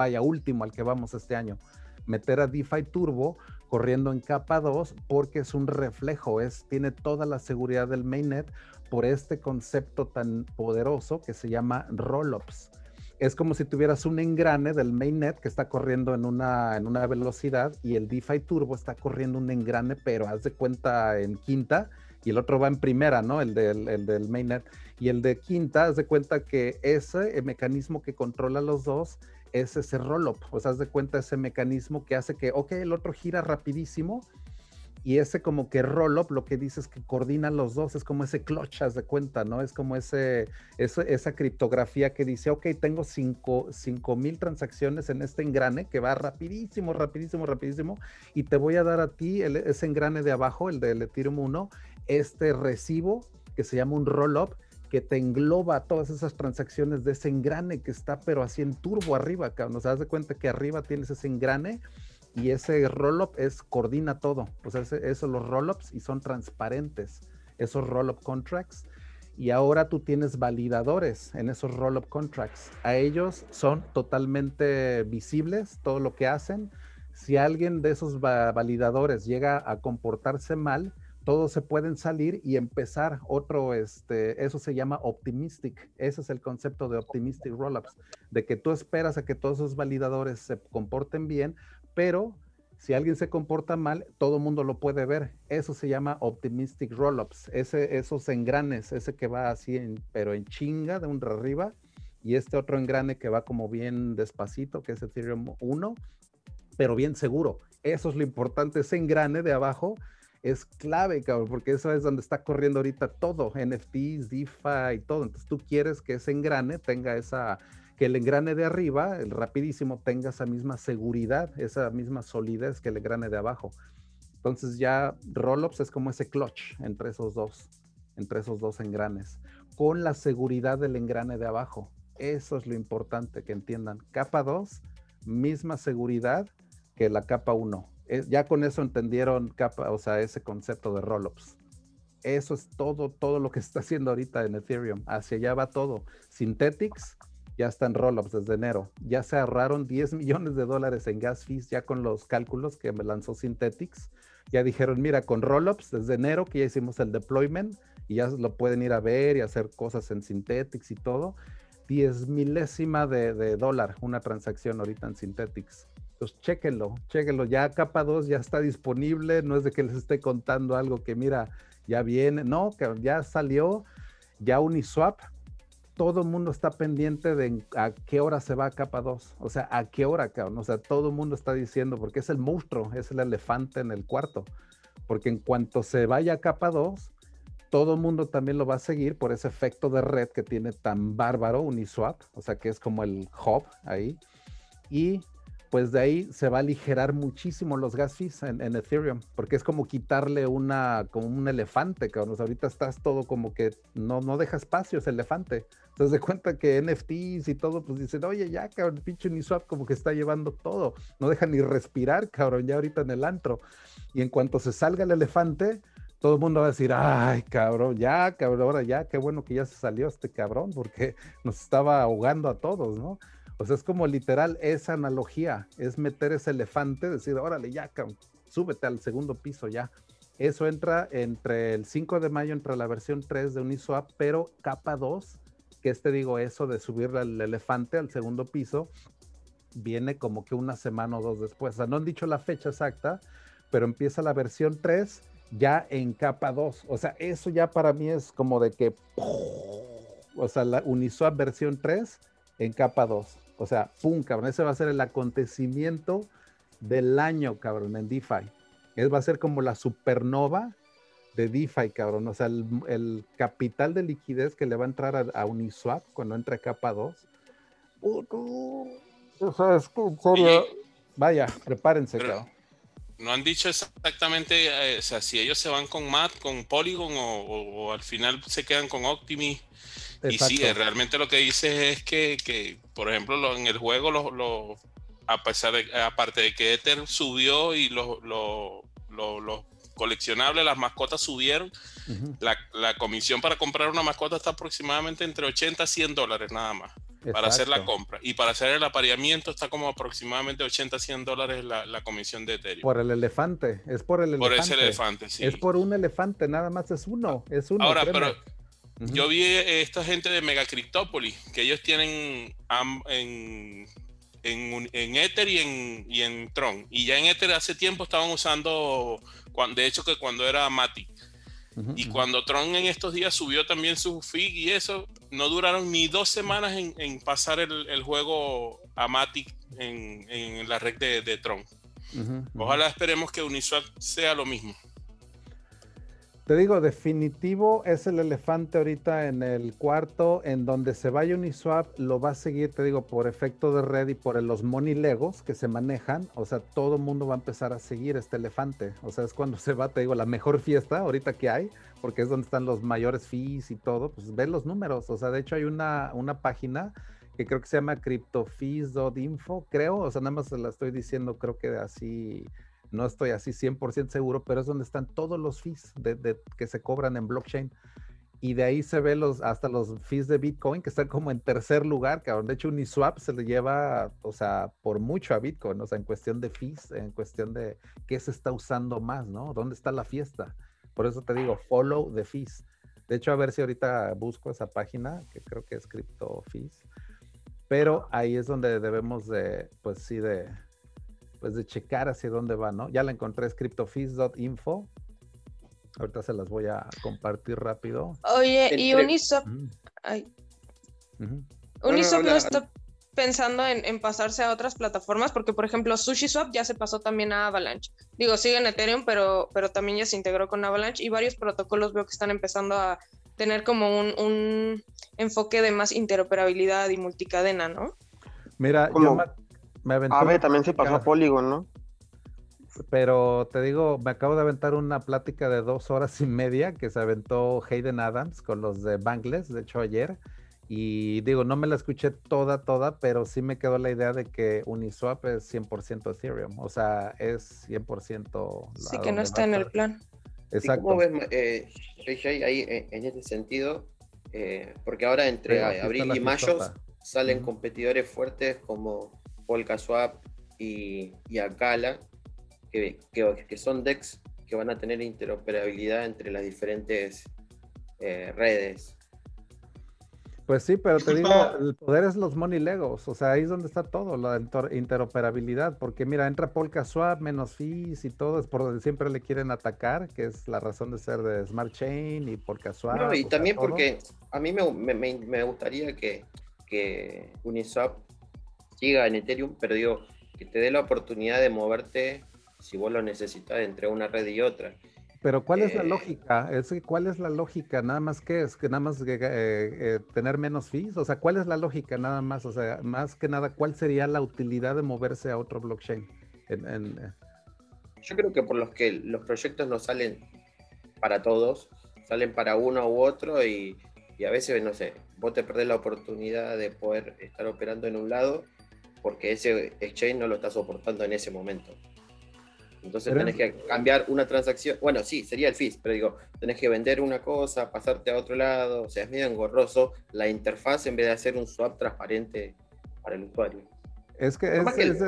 vaya último al que vamos este año. Meter a DeFi Turbo corriendo en capa 2 porque es un reflejo, es, tiene toda la seguridad del mainnet por este concepto tan poderoso que se llama rollups es como si tuvieras un engrane del mainnet que está corriendo en una, en una velocidad y el DeFi Turbo está corriendo un engrane, pero haz de cuenta en quinta y el otro va en primera, ¿no? El del, el mainnet. Y el de quinta, haz de cuenta que ese mecanismo que controla los dos es ese roll-up. Sea, haz de cuenta ese mecanismo que hace que, ok, el otro gira rapidísimo y ese como que roll-up lo que dice es que coordina los dos, es como ese clutch, de cuenta, ¿no? Es como ese, esa criptografía que dice, ok, tengo 5 mil transacciones en este engrane que va rapidísimo, rapidísimo, rapidísimo, y te voy a dar a ti ese engrane de abajo, el del Ethereum 1, este recibo que se llama un roll-up, que te engloba todas esas transacciones de ese engrane que está, pero así en turbo arriba, cabrón. O sea, de cuenta que arriba tienes ese engrane y ese roll-up es coordina todo. O sea, eso los roll-ups y son transparentes, esos roll-up contracts. Y ahora tú tienes validadores en esos roll-up contracts. A ellos son totalmente visibles todo lo que hacen. Si alguien de esos validadores llega a comportarse mal, todos se pueden salir y empezar otro, este, eso se llama optimistic. Ese es el concepto de optimistic rollups, de que tú esperas a que todos esos validadores se comporten bien pero si alguien se comporta mal, todo el mundo lo puede ver. Eso se llama optimistic rollups. Ese, esos engranes, ese que va así, en, pero en chinga de un arriba, y este otro engrane que va como bien despacito, que es Ethereum 1, pero bien seguro. Eso es lo importante. Ese engrane de abajo es clave, cabrón, porque eso es donde está corriendo ahorita todo, NFTs, DeFi y todo. Entonces tú quieres que ese engrane tenga esa, que el engrane de arriba, el rapidísimo, tenga esa misma seguridad, esa misma solidez que el engrane de abajo. Entonces ya Rollups es como ese clutch entre esos dos, entre esos dos engranes, con la seguridad del engrane de abajo. Eso es lo importante que entiendan. Capa 2, misma seguridad que la capa 1 ya con eso entendieron capa, o sea, ese concepto de rollups. Eso es todo, todo lo que está haciendo ahorita en Ethereum. Hacia allá va todo. Synthetics ya están rollups desde enero. Ya se ahorraron 10 millones de dólares en gas fees ya con los cálculos que me lanzó Synthetics. Ya dijeron, mira, con rollups desde enero que ya hicimos el deployment y ya lo pueden ir a ver y hacer cosas en Synthetics y todo. 10 milésima de, de dólar una transacción ahorita en Synthetics. Pues chéquenlo, chéquenlo. Ya capa 2 ya está disponible. No es de que les esté contando algo que mira, ya viene. No, que ya salió. Ya Uniswap. Todo el mundo está pendiente de a qué hora se va a capa 2. O sea, a qué hora, cabrón. O sea, todo el mundo está diciendo, porque es el monstruo, es el elefante en el cuarto. Porque en cuanto se vaya a capa 2, todo el mundo también lo va a seguir por ese efecto de red que tiene tan bárbaro Uniswap. O sea, que es como el hub ahí. Y pues de ahí se va a aligerar muchísimo los gas fees en, Ethereum, porque es como quitarle una, como un elefante, cabrón. ahorita estás todo como que no, no deja espacio ese elefante. Te das de cuenta que NFTs y todo, pues dicen, oye, ya, cabrón, pinche Uniswap como que está llevando todo. No deja ni respirar, cabrón, ya ahorita en el antro. Y en cuanto se salga el elefante, todo el mundo va a decir, ay, cabrón, ya, cabrón, ahora ya, qué bueno que ya se salió este cabrón, porque nos estaba ahogando a todos, ¿no? Pues es como literal esa analogía, es meter ese elefante, decir, órale, ya, súbete al segundo piso ya. Eso entra entre el 5 de mayo, entre la versión 3 de Uniswap, pero capa 2, que este digo, eso de subir al elefante al segundo piso, viene como que una semana o dos después. O sea, no han dicho la fecha exacta, pero empieza la versión 3 ya en capa 2. O sea, eso ya para mí es como de que, o sea, la Uniswap versión 3 en capa 2. O sea, pum, cabrón, ese va a ser el acontecimiento del año, cabrón, en DeFi. Es, va a ser como la supernova de DeFi, cabrón. O sea, el, capital de liquidez que le va a entrar a, Uniswap cuando entre capa 2. O sea, es que Vaya, prepárense, cabrón. No han dicho exactamente, eh, o sea, si ellos se van con MAT, con Polygon o, al final se quedan con Optimi. Y sí, realmente lo que dice es que, por ejemplo, en el juego, lo, a pesar de, aparte de que Ether subió y los, coleccionables, las mascotas subieron, la, comisión para comprar una mascota está aproximadamente entre 80 a 100 dólares nada más. Para hacer la compra. Y para hacer el apareamiento está como aproximadamente 80 a 100 dólares la, comisión de Ethereum. Por el elefante, es por el elefante. Por ese elefante, sí. Es por un elefante, nada más es uno, es uno. Ahora, pero yo vi esta gente de Mega Cryptopolis, que ellos tienen en, en, Ether y en, y en Tron. Y ya en Ether hace tiempo estaban usando, de hecho que cuando era Matic. y cuando Tron en estos días subió también su FIG y eso, no duraron ni dos semanas en, pasar el, juego a Matic en, la red de, Tron. Ojalá esperemos que Uniswap sea lo mismo. Te digo, definitivo es el elefante ahorita en el cuarto, en donde se vaya Uniswap, lo va a seguir, te digo, por efecto de red y por los money legos que se manejan, o sea, todo el mundo va a empezar a seguir este elefante, o sea, es cuando se va, te digo, la mejor fiesta ahorita que hay, porque es donde están los mayores fees y todo, pues ven los números, o sea, de hecho hay una, una página que creo que se llama cryptofees.info, creo, o sea, nada más se la estoy diciendo, creo que así no estoy así 100% seguro, pero es donde están todos los fees que se cobran en blockchain. Y de ahí se ve los, hasta los fees de Bitcoin que están como en tercer lugar, cabrón. De hecho, Uniswap se le lleva, o sea, por mucho a Bitcoin, o sea, en cuestión de fees, en cuestión de qué se está usando más, ¿no? ¿Dónde está la fiesta? Por eso te digo, follow the fees. De hecho, a ver si ahorita busco esa página, que creo que es Crypto Fees. Pero ahí es donde debemos de, pues sí, de, pues de checar hacia dónde va, ¿no? Ya la encontré, es cryptofees.info. Ahorita se las voy a compartir rápido. Oye, y Uniswap. Uniswap no, está pensando en, pasarse a otras plataformas, porque por ejemplo SushiSwap ya se pasó también a Avalanche. Digo, sigue en Ethereum, pero, pero también ya se integró con Avalanche y varios protocolos veo que están empezando a tener como un, enfoque de más interoperabilidad y multicadena, ¿no? Mira, me, me también se pasó a Polygon, ¿no? Pero te digo, me acabo de aventar una plática de dos horas y media que se aventó Hayden Adams con los de Bangles, de hecho ayer. Y digo, no me la escuché toda, toda, pero sí me quedó la idea de que Uniswap es 100% Ethereum. O sea, es 100%. Sí, que no está en el plan. Exacto. ¿Cómo ves, eh, ahí eh, en este sentido? Eh, porque ahora entre abril y mayo salen competidores fuertes como Polkaswap y, y Akala, que, que, son DEX que van a tener interoperabilidad entre las diferentes eh, redes. Pues sí, pero te digo, el poder es los money legos, o sea, ahí es donde está todo, la interoperabilidad, porque mira, entra Polka Swap, menos fees y todo, es por donde siempre le quieren atacar, que es la razón de ser de Smart Chain y Polka Swap. No, y también porque a mí me, me, me gustaría que, que, Uniswap siga en Ethereum, pero digo, que te dé la oportunidad de moverte si vos lo necesitas entre una red y otra. Pero ¿cuál es la eh, lógica? Es, ¿Cuál es la lógica? Nada más que es que nada más eh, eh, tener menos fees. O sea, ¿cuál es la lógica nada más? O sea, más que nada, ¿cuál sería la utilidad de moverse a otro blockchain? Yo creo que por los que los proyectos no salen para todos, salen para uno u otro y, y a veces, no sé, vos te perdés la oportunidad de poder estar operando en un lado porque ese exchange no lo está soportando en ese momento. Entonces tenés que cambiar una transacción. Bueno, sí, sería el FIS, pero digo, tenés que vender una cosa, pasarte a otro lado. O sea, es medio engorroso la interfaz en vez de hacer un swap transparente para el usuario. Es que es,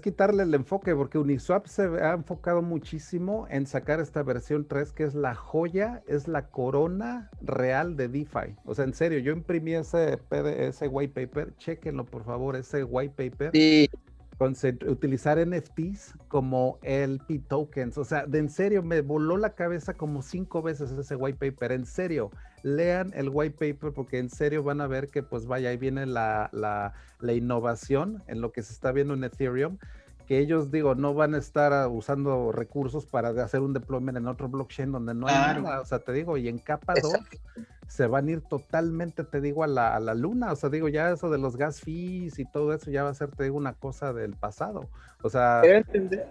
quitarle el enfoque, porque Uniswap se ha enfocado muchísimo en sacar esta versión 3, que es la joya, es la corona real de DeFi. O sea, en serio, yo imprimí ese, ese white paper, chequenlo por favor, ese white paper. Sí utilizar NFTs como LP tokens. O sea, de en serio, me voló la cabeza como cinco veces ese white paper. En serio, lean el white paper porque en serio van a ver que pues vaya, ahí viene la, la, la innovación en lo que se está viendo en Ethereum que ellos, digo, no van a estar usando recursos para hacer un deployment en otro blockchain donde no hay nada. O sea, te digo, y en capa 2 se van a ir totalmente, te digo, a la, a la, luna. O sea, digo, ya eso de los gas fees y todo eso ya va a ser, te digo, una cosa del pasado. O sea. Quiero entender,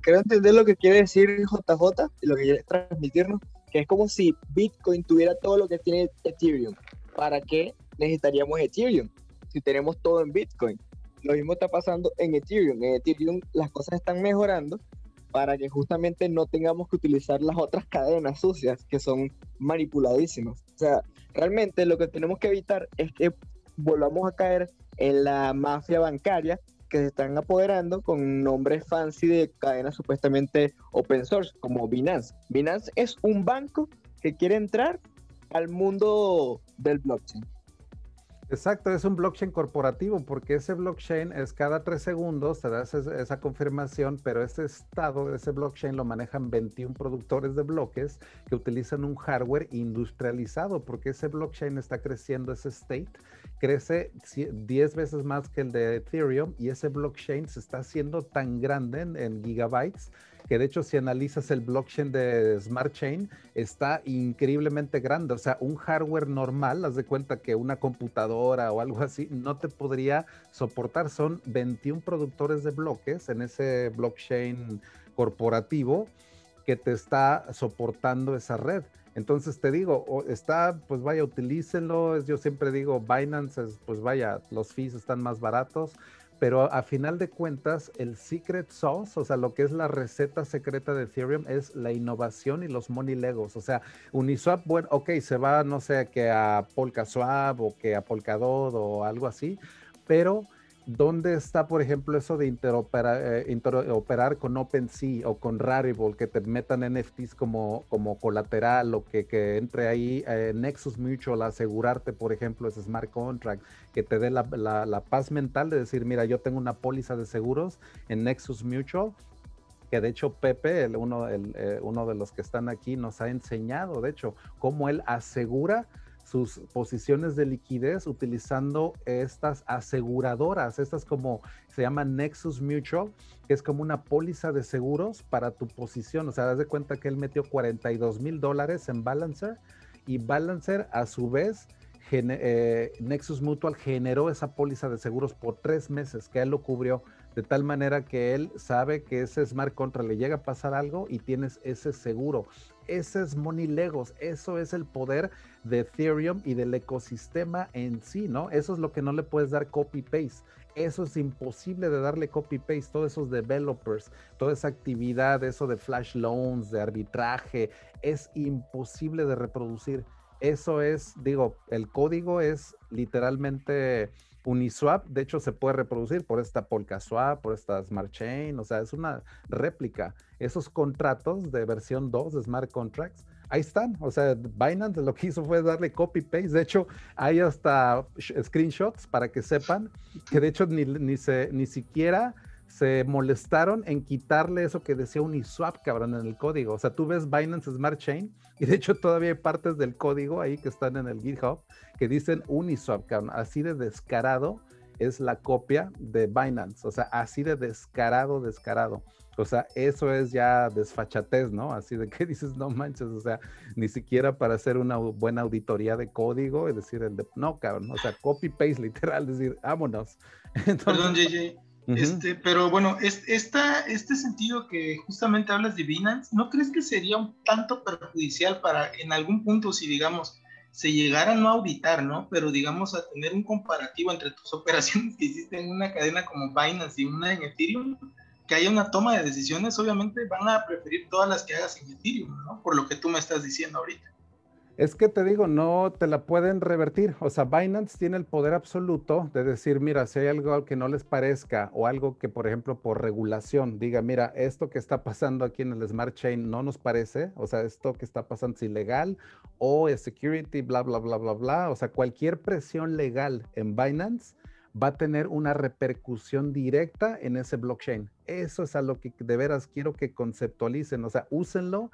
quiero entender lo que quiere decir JJ y lo que quiere transmitirnos, que es como si Bitcoin tuviera todo lo que tiene Ethereum. ¿Para qué necesitaríamos Ethereum? Si tenemos todo en Bitcoin. Lo mismo está pasando en Ethereum. En Ethereum las cosas están mejorando para que justamente no tengamos que utilizar las otras cadenas sucias que son manipuladísimas. O sea, realmente lo que tenemos que evitar es que volvamos a caer en la mafia bancaria que se están apoderando con nombres fancy de cadenas supuestamente open source, como Binance. Binance es un banco que quiere entrar al mundo del blockchain. Exacto, es un blockchain corporativo porque ese blockchain es cada tres segundos, te das esa, confirmación, pero ese estado ese blockchain lo manejan 21 productores de bloques que utilizan un hardware industrializado porque ese blockchain está creciendo, ese state crece 10 veces más que el de Ethereum y ese blockchain se está haciendo tan grande en gigabytes que de hecho si analizas el blockchain de Smart Chain, está increíblemente grande. O sea, un hardware normal, haz de cuenta que una computadora o algo así, no te podría soportar. Son 21 productores de bloques en ese blockchain corporativo que te está soportando esa red. Entonces te digo, está, pues vaya, utilícenlo. Yo siempre digo, Binance, pues vaya, los fees están más baratos pero a final de cuentas, el secret sauce, o sea, lo que es la receta secreta de Ethereum es la innovación y los money legos. O sea, Uniswap, bueno, ok, se va, no sé, que a Polkaswap o que a Polkadot o algo así, pero ¿dónde está, por ejemplo, eso de eh, interoperar, con OpenSea o con Rarible, que te metan NFTs como, como colateral o que, entre ahí eh, Nexus Mutual, asegurarte, por ejemplo, ese smart contract, que te dé la, paz mental de decir, mira, yo tengo una póliza de seguros en Nexus Mutual, que de hecho Pepe, uno, el, eh, uno de los que están aquí, nos ha enseñado, de hecho, cómo él asegura sus posiciones de liquidez utilizando estas aseguradoras, estas como se llaman Nexus Mutual, que es como una póliza de seguros para tu posición. O sea, das de cuenta que él metió 42 mil dólares en Balancer y Balancer a su vez eh, Nexus Mutual generó esa póliza de seguros por tres meses que él lo cubrió de tal manera que él sabe que ese smart contract le llega a pasar algo y tienes ese seguro. Ese es Money Legos, eso es el poder de Ethereum y del ecosistema en sí, ¿no? Eso es lo que no le puedes dar copy-paste. Eso es imposible de darle copy-paste, todos esos developers, toda esa actividad, eso de flash loans, de arbitraje, es imposible de reproducir. Eso es, digo, el código es literalmente Uniswap, de hecho, se puede reproducir por esta Polkaswap, por esta Smart Chain, o sea, es una réplica. Esos contratos de versión 2 de Smart Contracts, ahí están. O sea, Binance lo que hizo fue darle copy-paste. De hecho, hay hasta screenshots para que sepan que de hecho ni, ni, se, ni siquiera se molestaron en quitarle eso que decía Uniswap, cabrón, en el código. O sea, tú ves Binance Smart Chain y de hecho todavía hay partes del código ahí que están en el GitHub que dicen Uniswap, cabrón. Así de descarado es la copia de Binance. O sea, así de descarado, descarado. O sea, eso es ya desfachatez, ¿no? Así de que dices, no manches, o sea, ni siquiera para hacer una buena auditoría de código, es decir, no, cabrón, o sea, copy-paste literal, es decir, vámonos. Perdón, JJ, este, pero bueno, es, esta, este sentido que justamente hablas de Binance, ¿no crees que sería un tanto perjudicial para en algún punto si digamos se llegara no a auditar, ¿no? Pero digamos a tener un comparativo entre tus operaciones que hiciste en una cadena como Binance y una en Ethereum, que haya una toma de decisiones, obviamente van a preferir todas las que hagas en Ethereum, ¿no? Por lo que tú me estás diciendo ahorita. Es que te digo, no te la pueden revertir. O sea, Binance tiene el poder absoluto de decir, mira, si hay algo que no les parezca o algo que, por ejemplo, por regulación diga, mira, esto que está pasando aquí en el Smart Chain no nos parece, o sea, esto que está pasando es ilegal o es security, bla, bla, bla, bla, bla. O sea, cualquier presión legal en Binance va a tener una repercusión directa en ese blockchain. Eso es a lo que de veras quiero que conceptualicen, o sea, úsenlo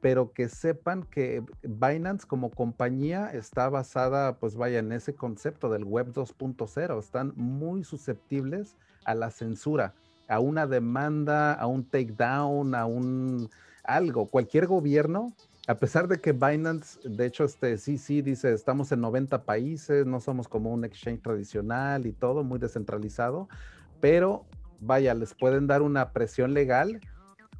pero que sepan que Binance como compañía está basada, pues vaya, en ese concepto del web 2.0. Están muy susceptibles a la censura, a una demanda, a un takedown, a un algo. Cualquier gobierno, a pesar de que Binance, de hecho, este sí, sí, dice, estamos en 90 países, no somos como un exchange tradicional y todo, muy descentralizado, pero vaya, les pueden dar una presión legal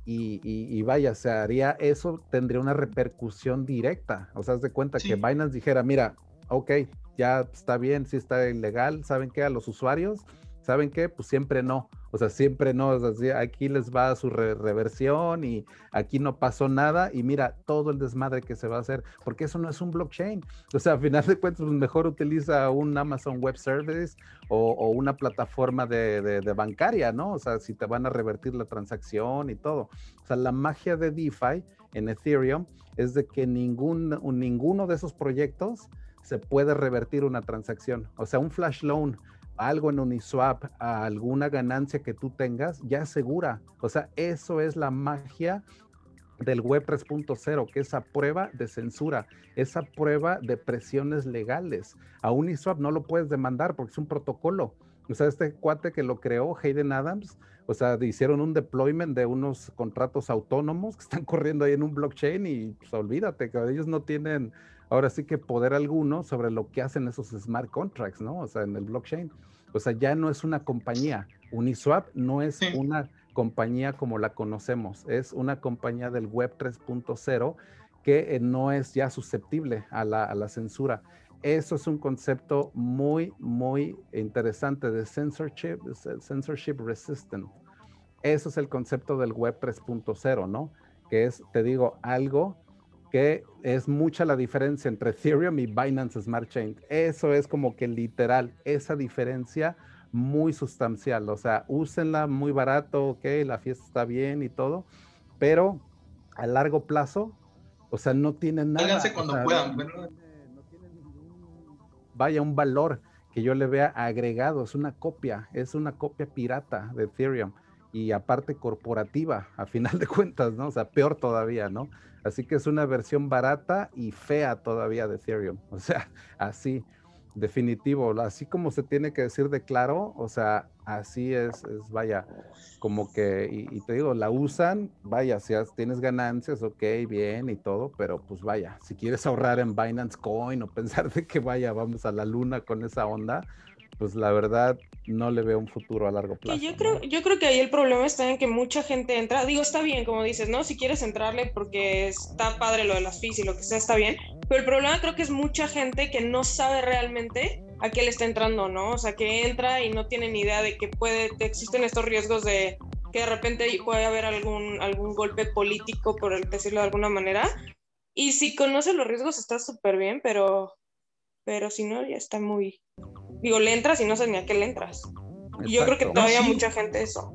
y, vaya, se haría eso, tendría una repercusión directa. O sea, haz de cuenta que Binance dijera, mira, ok, ya está bien, si está ilegal, ¿saben qué? A los usuarios, ¿saben qué? Pues siempre no. O sea, siempre no, aquí les va su reversión y aquí no pasó nada y mira todo el desmadre que se va a hacer, porque eso no es un blockchain. O sea, a final de cuentas, pues, mejor utiliza un Amazon Web Service o, una plataforma de, bancaria, ¿no? O sea, si te van a revertir la transacción y todo. O sea, la magia de DeFi en Ethereum es de que ningún, ninguno de esos proyectos se puede revertir una transacción. O sea, un flash loan algo en Uniswap, alguna ganancia que tú tengas, ya asegura. O sea, eso es la magia del web 3.0, que esa prueba de censura, esa prueba de presiones legales. A Uniswap no lo puedes demandar porque es un protocolo. O sea, este cuate que lo creó, Hayden Adams, o sea, hicieron un deployment de unos contratos autónomos que están corriendo ahí en un blockchain y pues olvídate que ellos no tienen ahora sí que poder alguno sobre lo que hacen esos smart contracts, ¿no? O sea, en el blockchain. O sea, ya no es una compañía. Uniswap no es una compañía como la conocemos, es una compañía del web 3.0 que eh, no es ya susceptible a la, a la, censura. Eso es un concepto muy, muy interesante de censorship, censorship resistant. Eso es el concepto del web 3.0, ¿no? Que es, te digo, algo que es mucha la diferencia entre Ethereum y Binance Smart Chain. Eso es como que literal, esa diferencia muy sustancial. O sea, úsenla muy barato, ok, la fiesta está bien y todo, pero a largo plazo, o sea, no tienen nada. cuando puedan. vaya, un valor que yo le vea agregado, es una copia, es una copia pirata de Ethereum y aparte corporativa, a final de cuentas, ¿no? O sea, peor todavía, ¿no? Así que es una versión barata y fea todavía de Ethereum. O sea, así, definitivo, así como se tiene que decir de claro, o sea, así es, es vaya, como que, y, te digo, la usan, vaya, si tienes ganancias, ok, bien y todo, pero pues vaya, si quieres ahorrar en Binance Coin o pensar de que vaya, vamos a la luna con esa onda, pues la verdad no le veo un futuro a largo plazo. yo creo, yo creo que ahí el problema está en que mucha gente entra, digo, está bien, como dices, ¿no? Si quieres entrarle porque está padre lo de las fees y lo que sea, está bien, pero el problema creo que es mucha gente que no sabe realmente a qué le está entrando, ¿no? O sea, que entra y no tiene ni idea de que puede, existen estos riesgos de que de repente puede haber algún, algún golpe político, por decirlo de alguna manera. Y si conoce los riesgos está súper bien, pero, pero si no, ya está muy, Digo, le entras y no sé ni a qué le entras. Y yo creo que todavía mucha gente eso.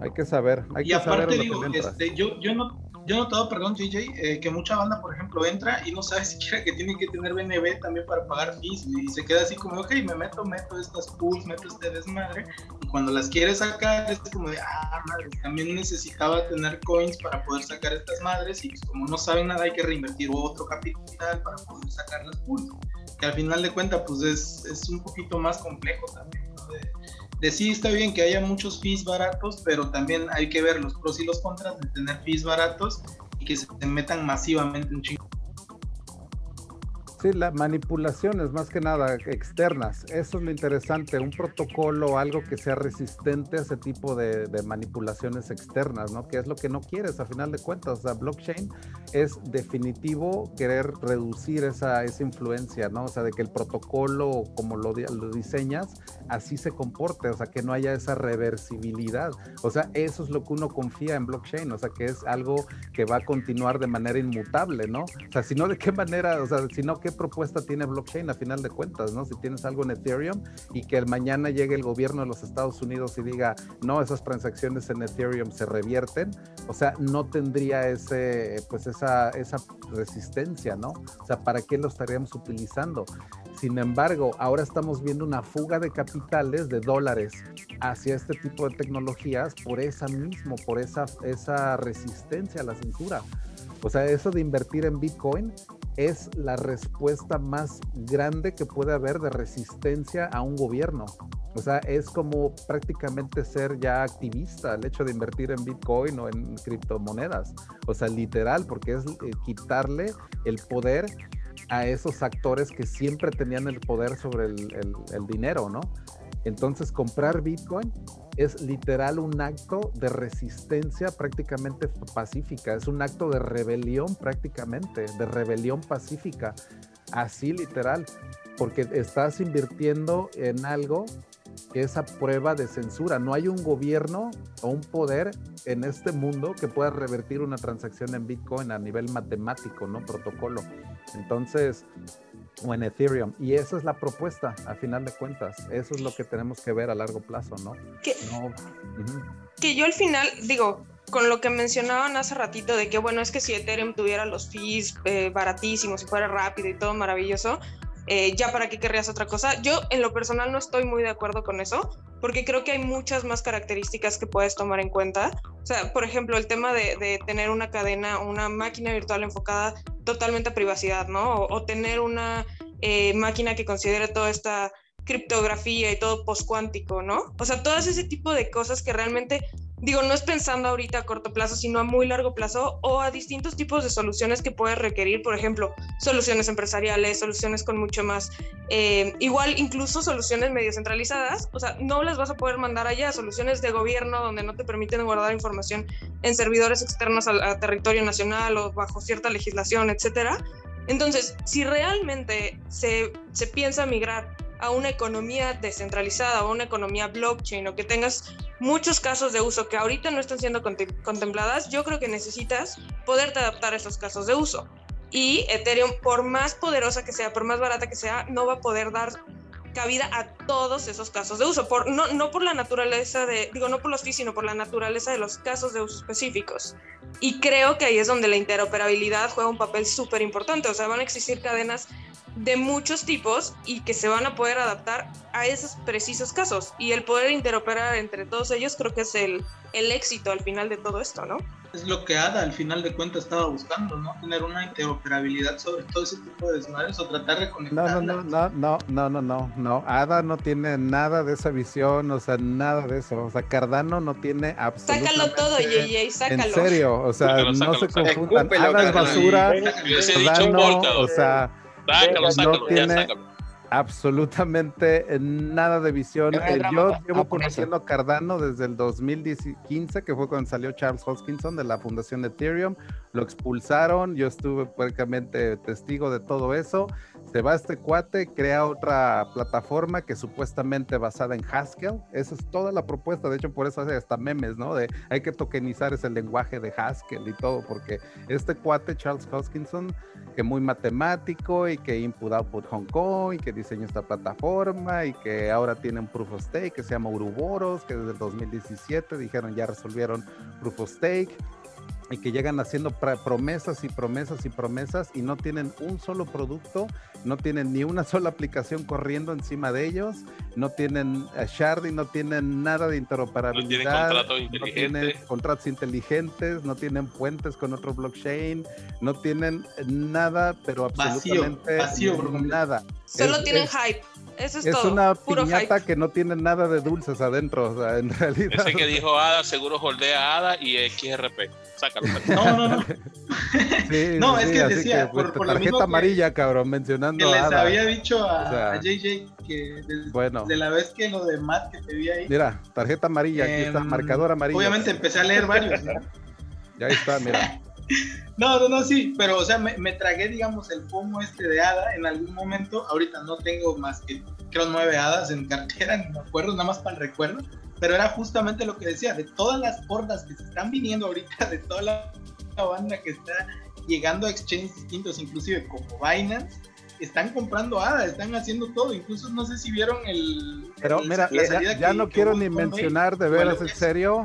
Hay que saber. Hay y aparte, digo, este, yo, yo, no, yo he notado, perdón, JJ, eh, que mucha banda, por ejemplo, entra y no sabe siquiera que tiene que tener BNB también para pagar fees. Y se queda así como, ok, me meto, meto estas pools, meto este desmadre. Y cuando las quiere sacar, es como de, ah, madre, también necesitaba tener coins para poder sacar estas madres. Y pues, como no saben nada, hay que reinvertir otro capital para poder sacar las pools al final de cuentas pues es, es un poquito más complejo también. De, sí está bien que haya muchos fees baratos, pero también hay que ver los pros y los contras de tener fees baratos y que se metan masivamente en chingo Sí, las manipulaciones más que nada externas. Eso es lo interesante, un protocolo, algo que sea resistente a ese tipo de, manipulaciones externas, ¿no? Que es lo que no quieres a final de cuentas. O sea, blockchain es definitivo querer reducir esa, esa influencia, ¿no? O sea, de que el protocolo, como lo, lo diseñas, así se comporte, o sea, que no haya esa reversibilidad. O sea, eso es lo que uno confía en blockchain, o sea, que es algo que va a continuar de manera inmutable, ¿no? O sea, si no, ¿de qué manera, o sea, si no, qué propuesta tiene blockchain a final de cuentas, ¿no? Si tienes algo en Ethereum y que el mañana llegue el gobierno de los Estados Unidos y diga, no, esas transacciones en Ethereum se revierten, o sea, no tendría ese, pues esa, esa resistencia, ¿no? O sea, ¿para qué lo estaríamos utilizando? Sin embargo, ahora estamos viendo una fuga de capitales, de dólares, hacia este tipo de tecnologías por esa mismo, por esa, esa resistencia a la censura. O sea, eso de invertir en Bitcoin es la respuesta más grande que puede haber de resistencia a un gobierno. O sea, es como prácticamente ser ya activista el hecho de invertir en Bitcoin o en criptomonedas. O sea, literal, porque es eh, quitarle el poder a esos actores que siempre tenían el poder sobre el, el dinero, ¿no? Entonces, comprar Bitcoin es literal un acto de resistencia prácticamente pacífica, es un acto de rebelión prácticamente, de rebelión pacífica, así literal, porque estás invirtiendo en algo que es a prueba de censura. No hay un gobierno o un poder en este mundo que pueda revertir una transacción en Bitcoin a nivel matemático, ¿no? Protocolo. Entonces, o en Ethereum. Y esa es la propuesta, a final de cuentas. Eso es lo que tenemos que ver a largo plazo, ¿no? Que, que yo al final, digo, con lo que mencionaban hace ratito de que, bueno, es que si Ethereum tuviera los fees eh, baratísimos y fuera rápido y todo maravilloso, eh, ya para qué querrías otra cosa. Yo en lo personal no estoy muy de acuerdo con eso, porque creo que hay muchas más características que puedes tomar en cuenta. O sea, por ejemplo, el tema de, tener una cadena, una máquina virtual enfocada totalmente a privacidad, ¿no? O, tener una eh, máquina que considere toda esta criptografía y todo postcuántico, ¿no? O sea, todas ese tipo de cosas que realmente digo, no es pensando ahorita a corto plazo, sino a muy largo plazo o a distintos tipos de soluciones que puedes requerir, por ejemplo, soluciones empresariales, soluciones con mucho más, eh, igual incluso soluciones medio centralizadas, o sea, no las vas a poder mandar allá, soluciones de gobierno donde no te permiten guardar información en servidores externos al, territorio nacional o bajo cierta legislación, etcétera. Entonces, si realmente se, se piensa migrar a una economía descentralizada o una economía blockchain o que tengas muchos casos de uso que ahorita no están siendo contempladas, yo creo que necesitas poderte adaptar a esos casos de uso. Y Ethereum, por más poderosa que sea, por más barata que sea, no va a poder dar cabida a todos esos casos de uso, por, no, no por la naturaleza de, digo, no por los fees, sino por la naturaleza de los casos de uso específicos. Y creo que ahí es donde la interoperabilidad juega un papel súper importante, o sea, van a existir cadenas de muchos tipos y que se van a poder adaptar a esos precisos casos. Y el poder interoperar entre todos ellos creo que es el, el éxito al final de todo esto, ¿no? Es lo que ADA al final de cuentas estaba buscando, ¿no? Tener una interoperabilidad sobre todo ese tipo de desmadres o tratar de conectar. No, no, no, no, no, no, no, no. ADA no tiene nada de esa visión, o sea, nada de eso. O sea, Cardano no tiene absolutamente... Sácalo todo, JJ, sácalo. En serio, o sea, no se confundan. ADA es basura, Cardano, o sea... no tiene absolutamente nada de visión. Eh, yo llevo conociendo a Cardano desde el 2015, que fue cuando salió Charles Hoskinson de la fundación de Ethereum. Lo expulsaron, yo estuve prácticamente testigo de todo eso. Se va este cuate, crea otra plataforma que supuestamente basada en Haskell. Esa es toda la propuesta. De hecho, por eso hace hasta memes, ¿no? De hay que tokenizar ese lenguaje de Haskell y todo, porque este cuate, Charles Hoskinson, que muy matemático y que input output Hong Kong y que diseñó esta plataforma y que ahora tiene un proof of stake que se llama Uruboros, que desde el 2017 dijeron ya resolvieron proof of stake y que llegan haciendo promesas y promesas y promesas y no tienen un solo producto, no tienen ni una sola aplicación corriendo encima de ellos, no tienen uh, sharding, no tienen nada de interoperabilidad, no tienen, no tienen contratos inteligentes, no tienen puentes con otro blockchain, no tienen nada, pero absolutamente nada. Solo tienen hype. Eso es, es una piñata que no tiene nada de dulces adentro, o sea, en realidad. Ese que dijo Ada, seguro holdea Ada y XRP. Sácalo. No, no, no. no, es que decía, pues, por, la tarjeta amarilla, cabrón, mencionando. Que les había dicho a, JJ que bueno. de la vez que lo de Matt que te vi ahí. Mira, tarjeta amarilla, aquí está, em, marcador amarillo. Obviamente empecé a leer varios, ¿no? Ya está, mira. No, no, no, sí, pero o sea, me, tragué, digamos, el pomo este de hada en algún momento. Ahorita no tengo más que, creo, nueve hadas en cartera, ni me acuerdo, nada más para el recuerdo. Pero era justamente lo que decía, de todas las hordas que se están viniendo ahorita, de toda la banda que está llegando a exchanges distintos, inclusive como Binance, están comprando ADA, están haciendo todo. Incluso no sé si vieron el. Pero mira, ya, no quiero ni mencionar de veras en serio.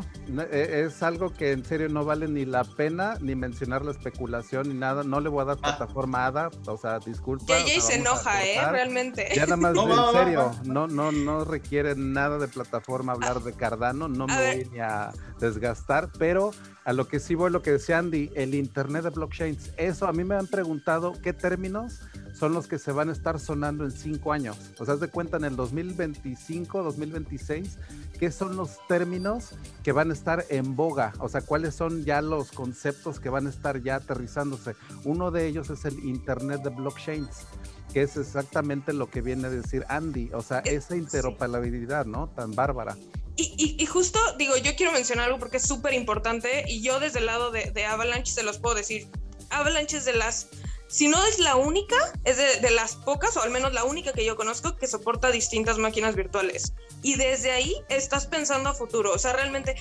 E, es algo que en serio no vale ni la pena ni mencionar la especulación ni nada. No le voy a dar ah. plataforma a ADA, o sea, disculpa. Ya se enoja, ¿eh? Realmente. Ya nada más, en serio, no, no, no requiere nada de plataforma hablar de Cardano. No me voy ni a desgastar, pero a lo que sí voy, lo que decía Andy, el Internet de blockchains. Eso a mí me han preguntado qué términos son los que se van a estar sonando en cinco años. O sea, de cuenta en el 2025, 2026, qué son los términos que van a estar en boga. O sea, cuáles son ya los conceptos que van a estar ya aterrizándose. Uno de ellos es el Internet de blockchains que es exactamente lo que viene a decir Andy, o sea, esa interoperabilidad, ¿no? Tan bárbara. Y, justo, digo, yo quiero mencionar algo porque es súper importante y yo desde el lado de, de Avalanche se los puedo decir. Avalanche es de las si no es la única, es de, las pocas, o al menos la única que yo conozco, que soporta distintas máquinas virtuales. Y desde ahí estás pensando a futuro. O sea, realmente,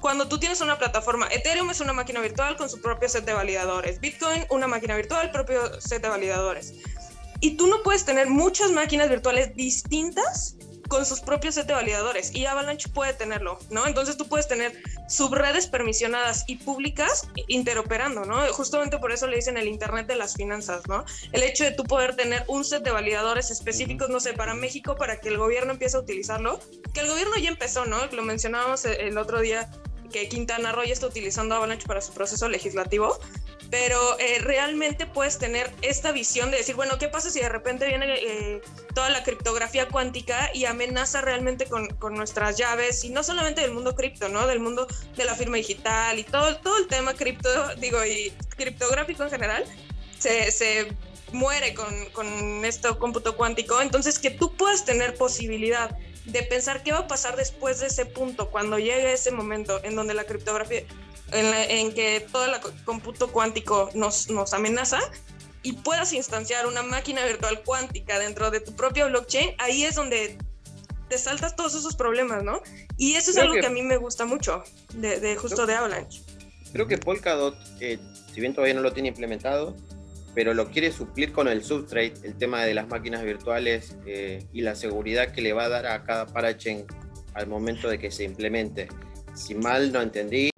cuando tú tienes una plataforma, Ethereum es una máquina virtual con su propio set de validadores, Bitcoin una máquina virtual, propio set de validadores. Y tú no puedes tener muchas máquinas virtuales distintas con sus propios set de validadores y Avalanche puede tenerlo, ¿no? Entonces tú puedes tener subredes permisionadas y públicas interoperando, ¿no? Justamente por eso le dicen el Internet de las finanzas, ¿no? El hecho de tú poder tener un set de validadores específicos, no sé, para México, para que el gobierno empiece a utilizarlo, que el gobierno ya empezó, ¿no? Lo mencionábamos el otro día que Quintana Roo ya está utilizando Avalanche para su proceso legislativo, pero eh, realmente puedes tener esta visión de decir, bueno, ¿qué pasa si de repente viene eh, toda la criptografía cuántica y amenaza realmente con, con, nuestras llaves? Y no solamente del mundo cripto, ¿no? Del mundo de la firma digital y todo, todo el tema cripto, digo, y criptográfico en general, se, se muere con, con esto cómputo cuántico. Entonces, que tú puedas tener posibilidad de pensar qué va a pasar después de ese punto, cuando llegue ese momento en donde la criptografía, en, que todo el cómputo cuántico nos, nos amenaza y puedas instanciar una máquina virtual cuántica dentro de tu propio blockchain, ahí es donde te saltas todos esos problemas, ¿no? Y eso es algo que, a mí me gusta mucho de, justo de Avalanche. Creo que Polkadot, eh, si bien todavía no lo tiene implementado, pero lo quiere suplir con el substrate, el tema de las máquinas virtuales eh, y la seguridad que le va a dar a cada parachain al momento de que se implemente. Si mal no entendí.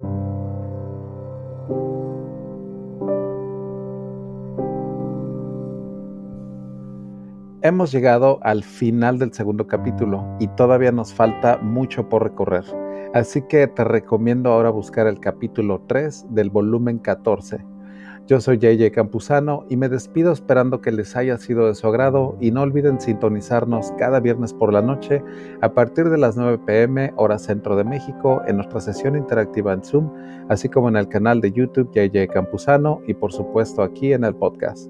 Hemos llegado al final del segundo capítulo y todavía nos falta mucho por recorrer. Así que te recomiendo ahora buscar el capítulo 3 del volumen 14 yo soy JJ Campuzano y me despido esperando que les haya sido de su agrado y no olviden sintonizarnos cada viernes por la noche a partir de las 9 pm hora centro de México en nuestra sesión interactiva en Zoom, así como en el canal de YouTube JJ Campuzano y por supuesto aquí en el podcast.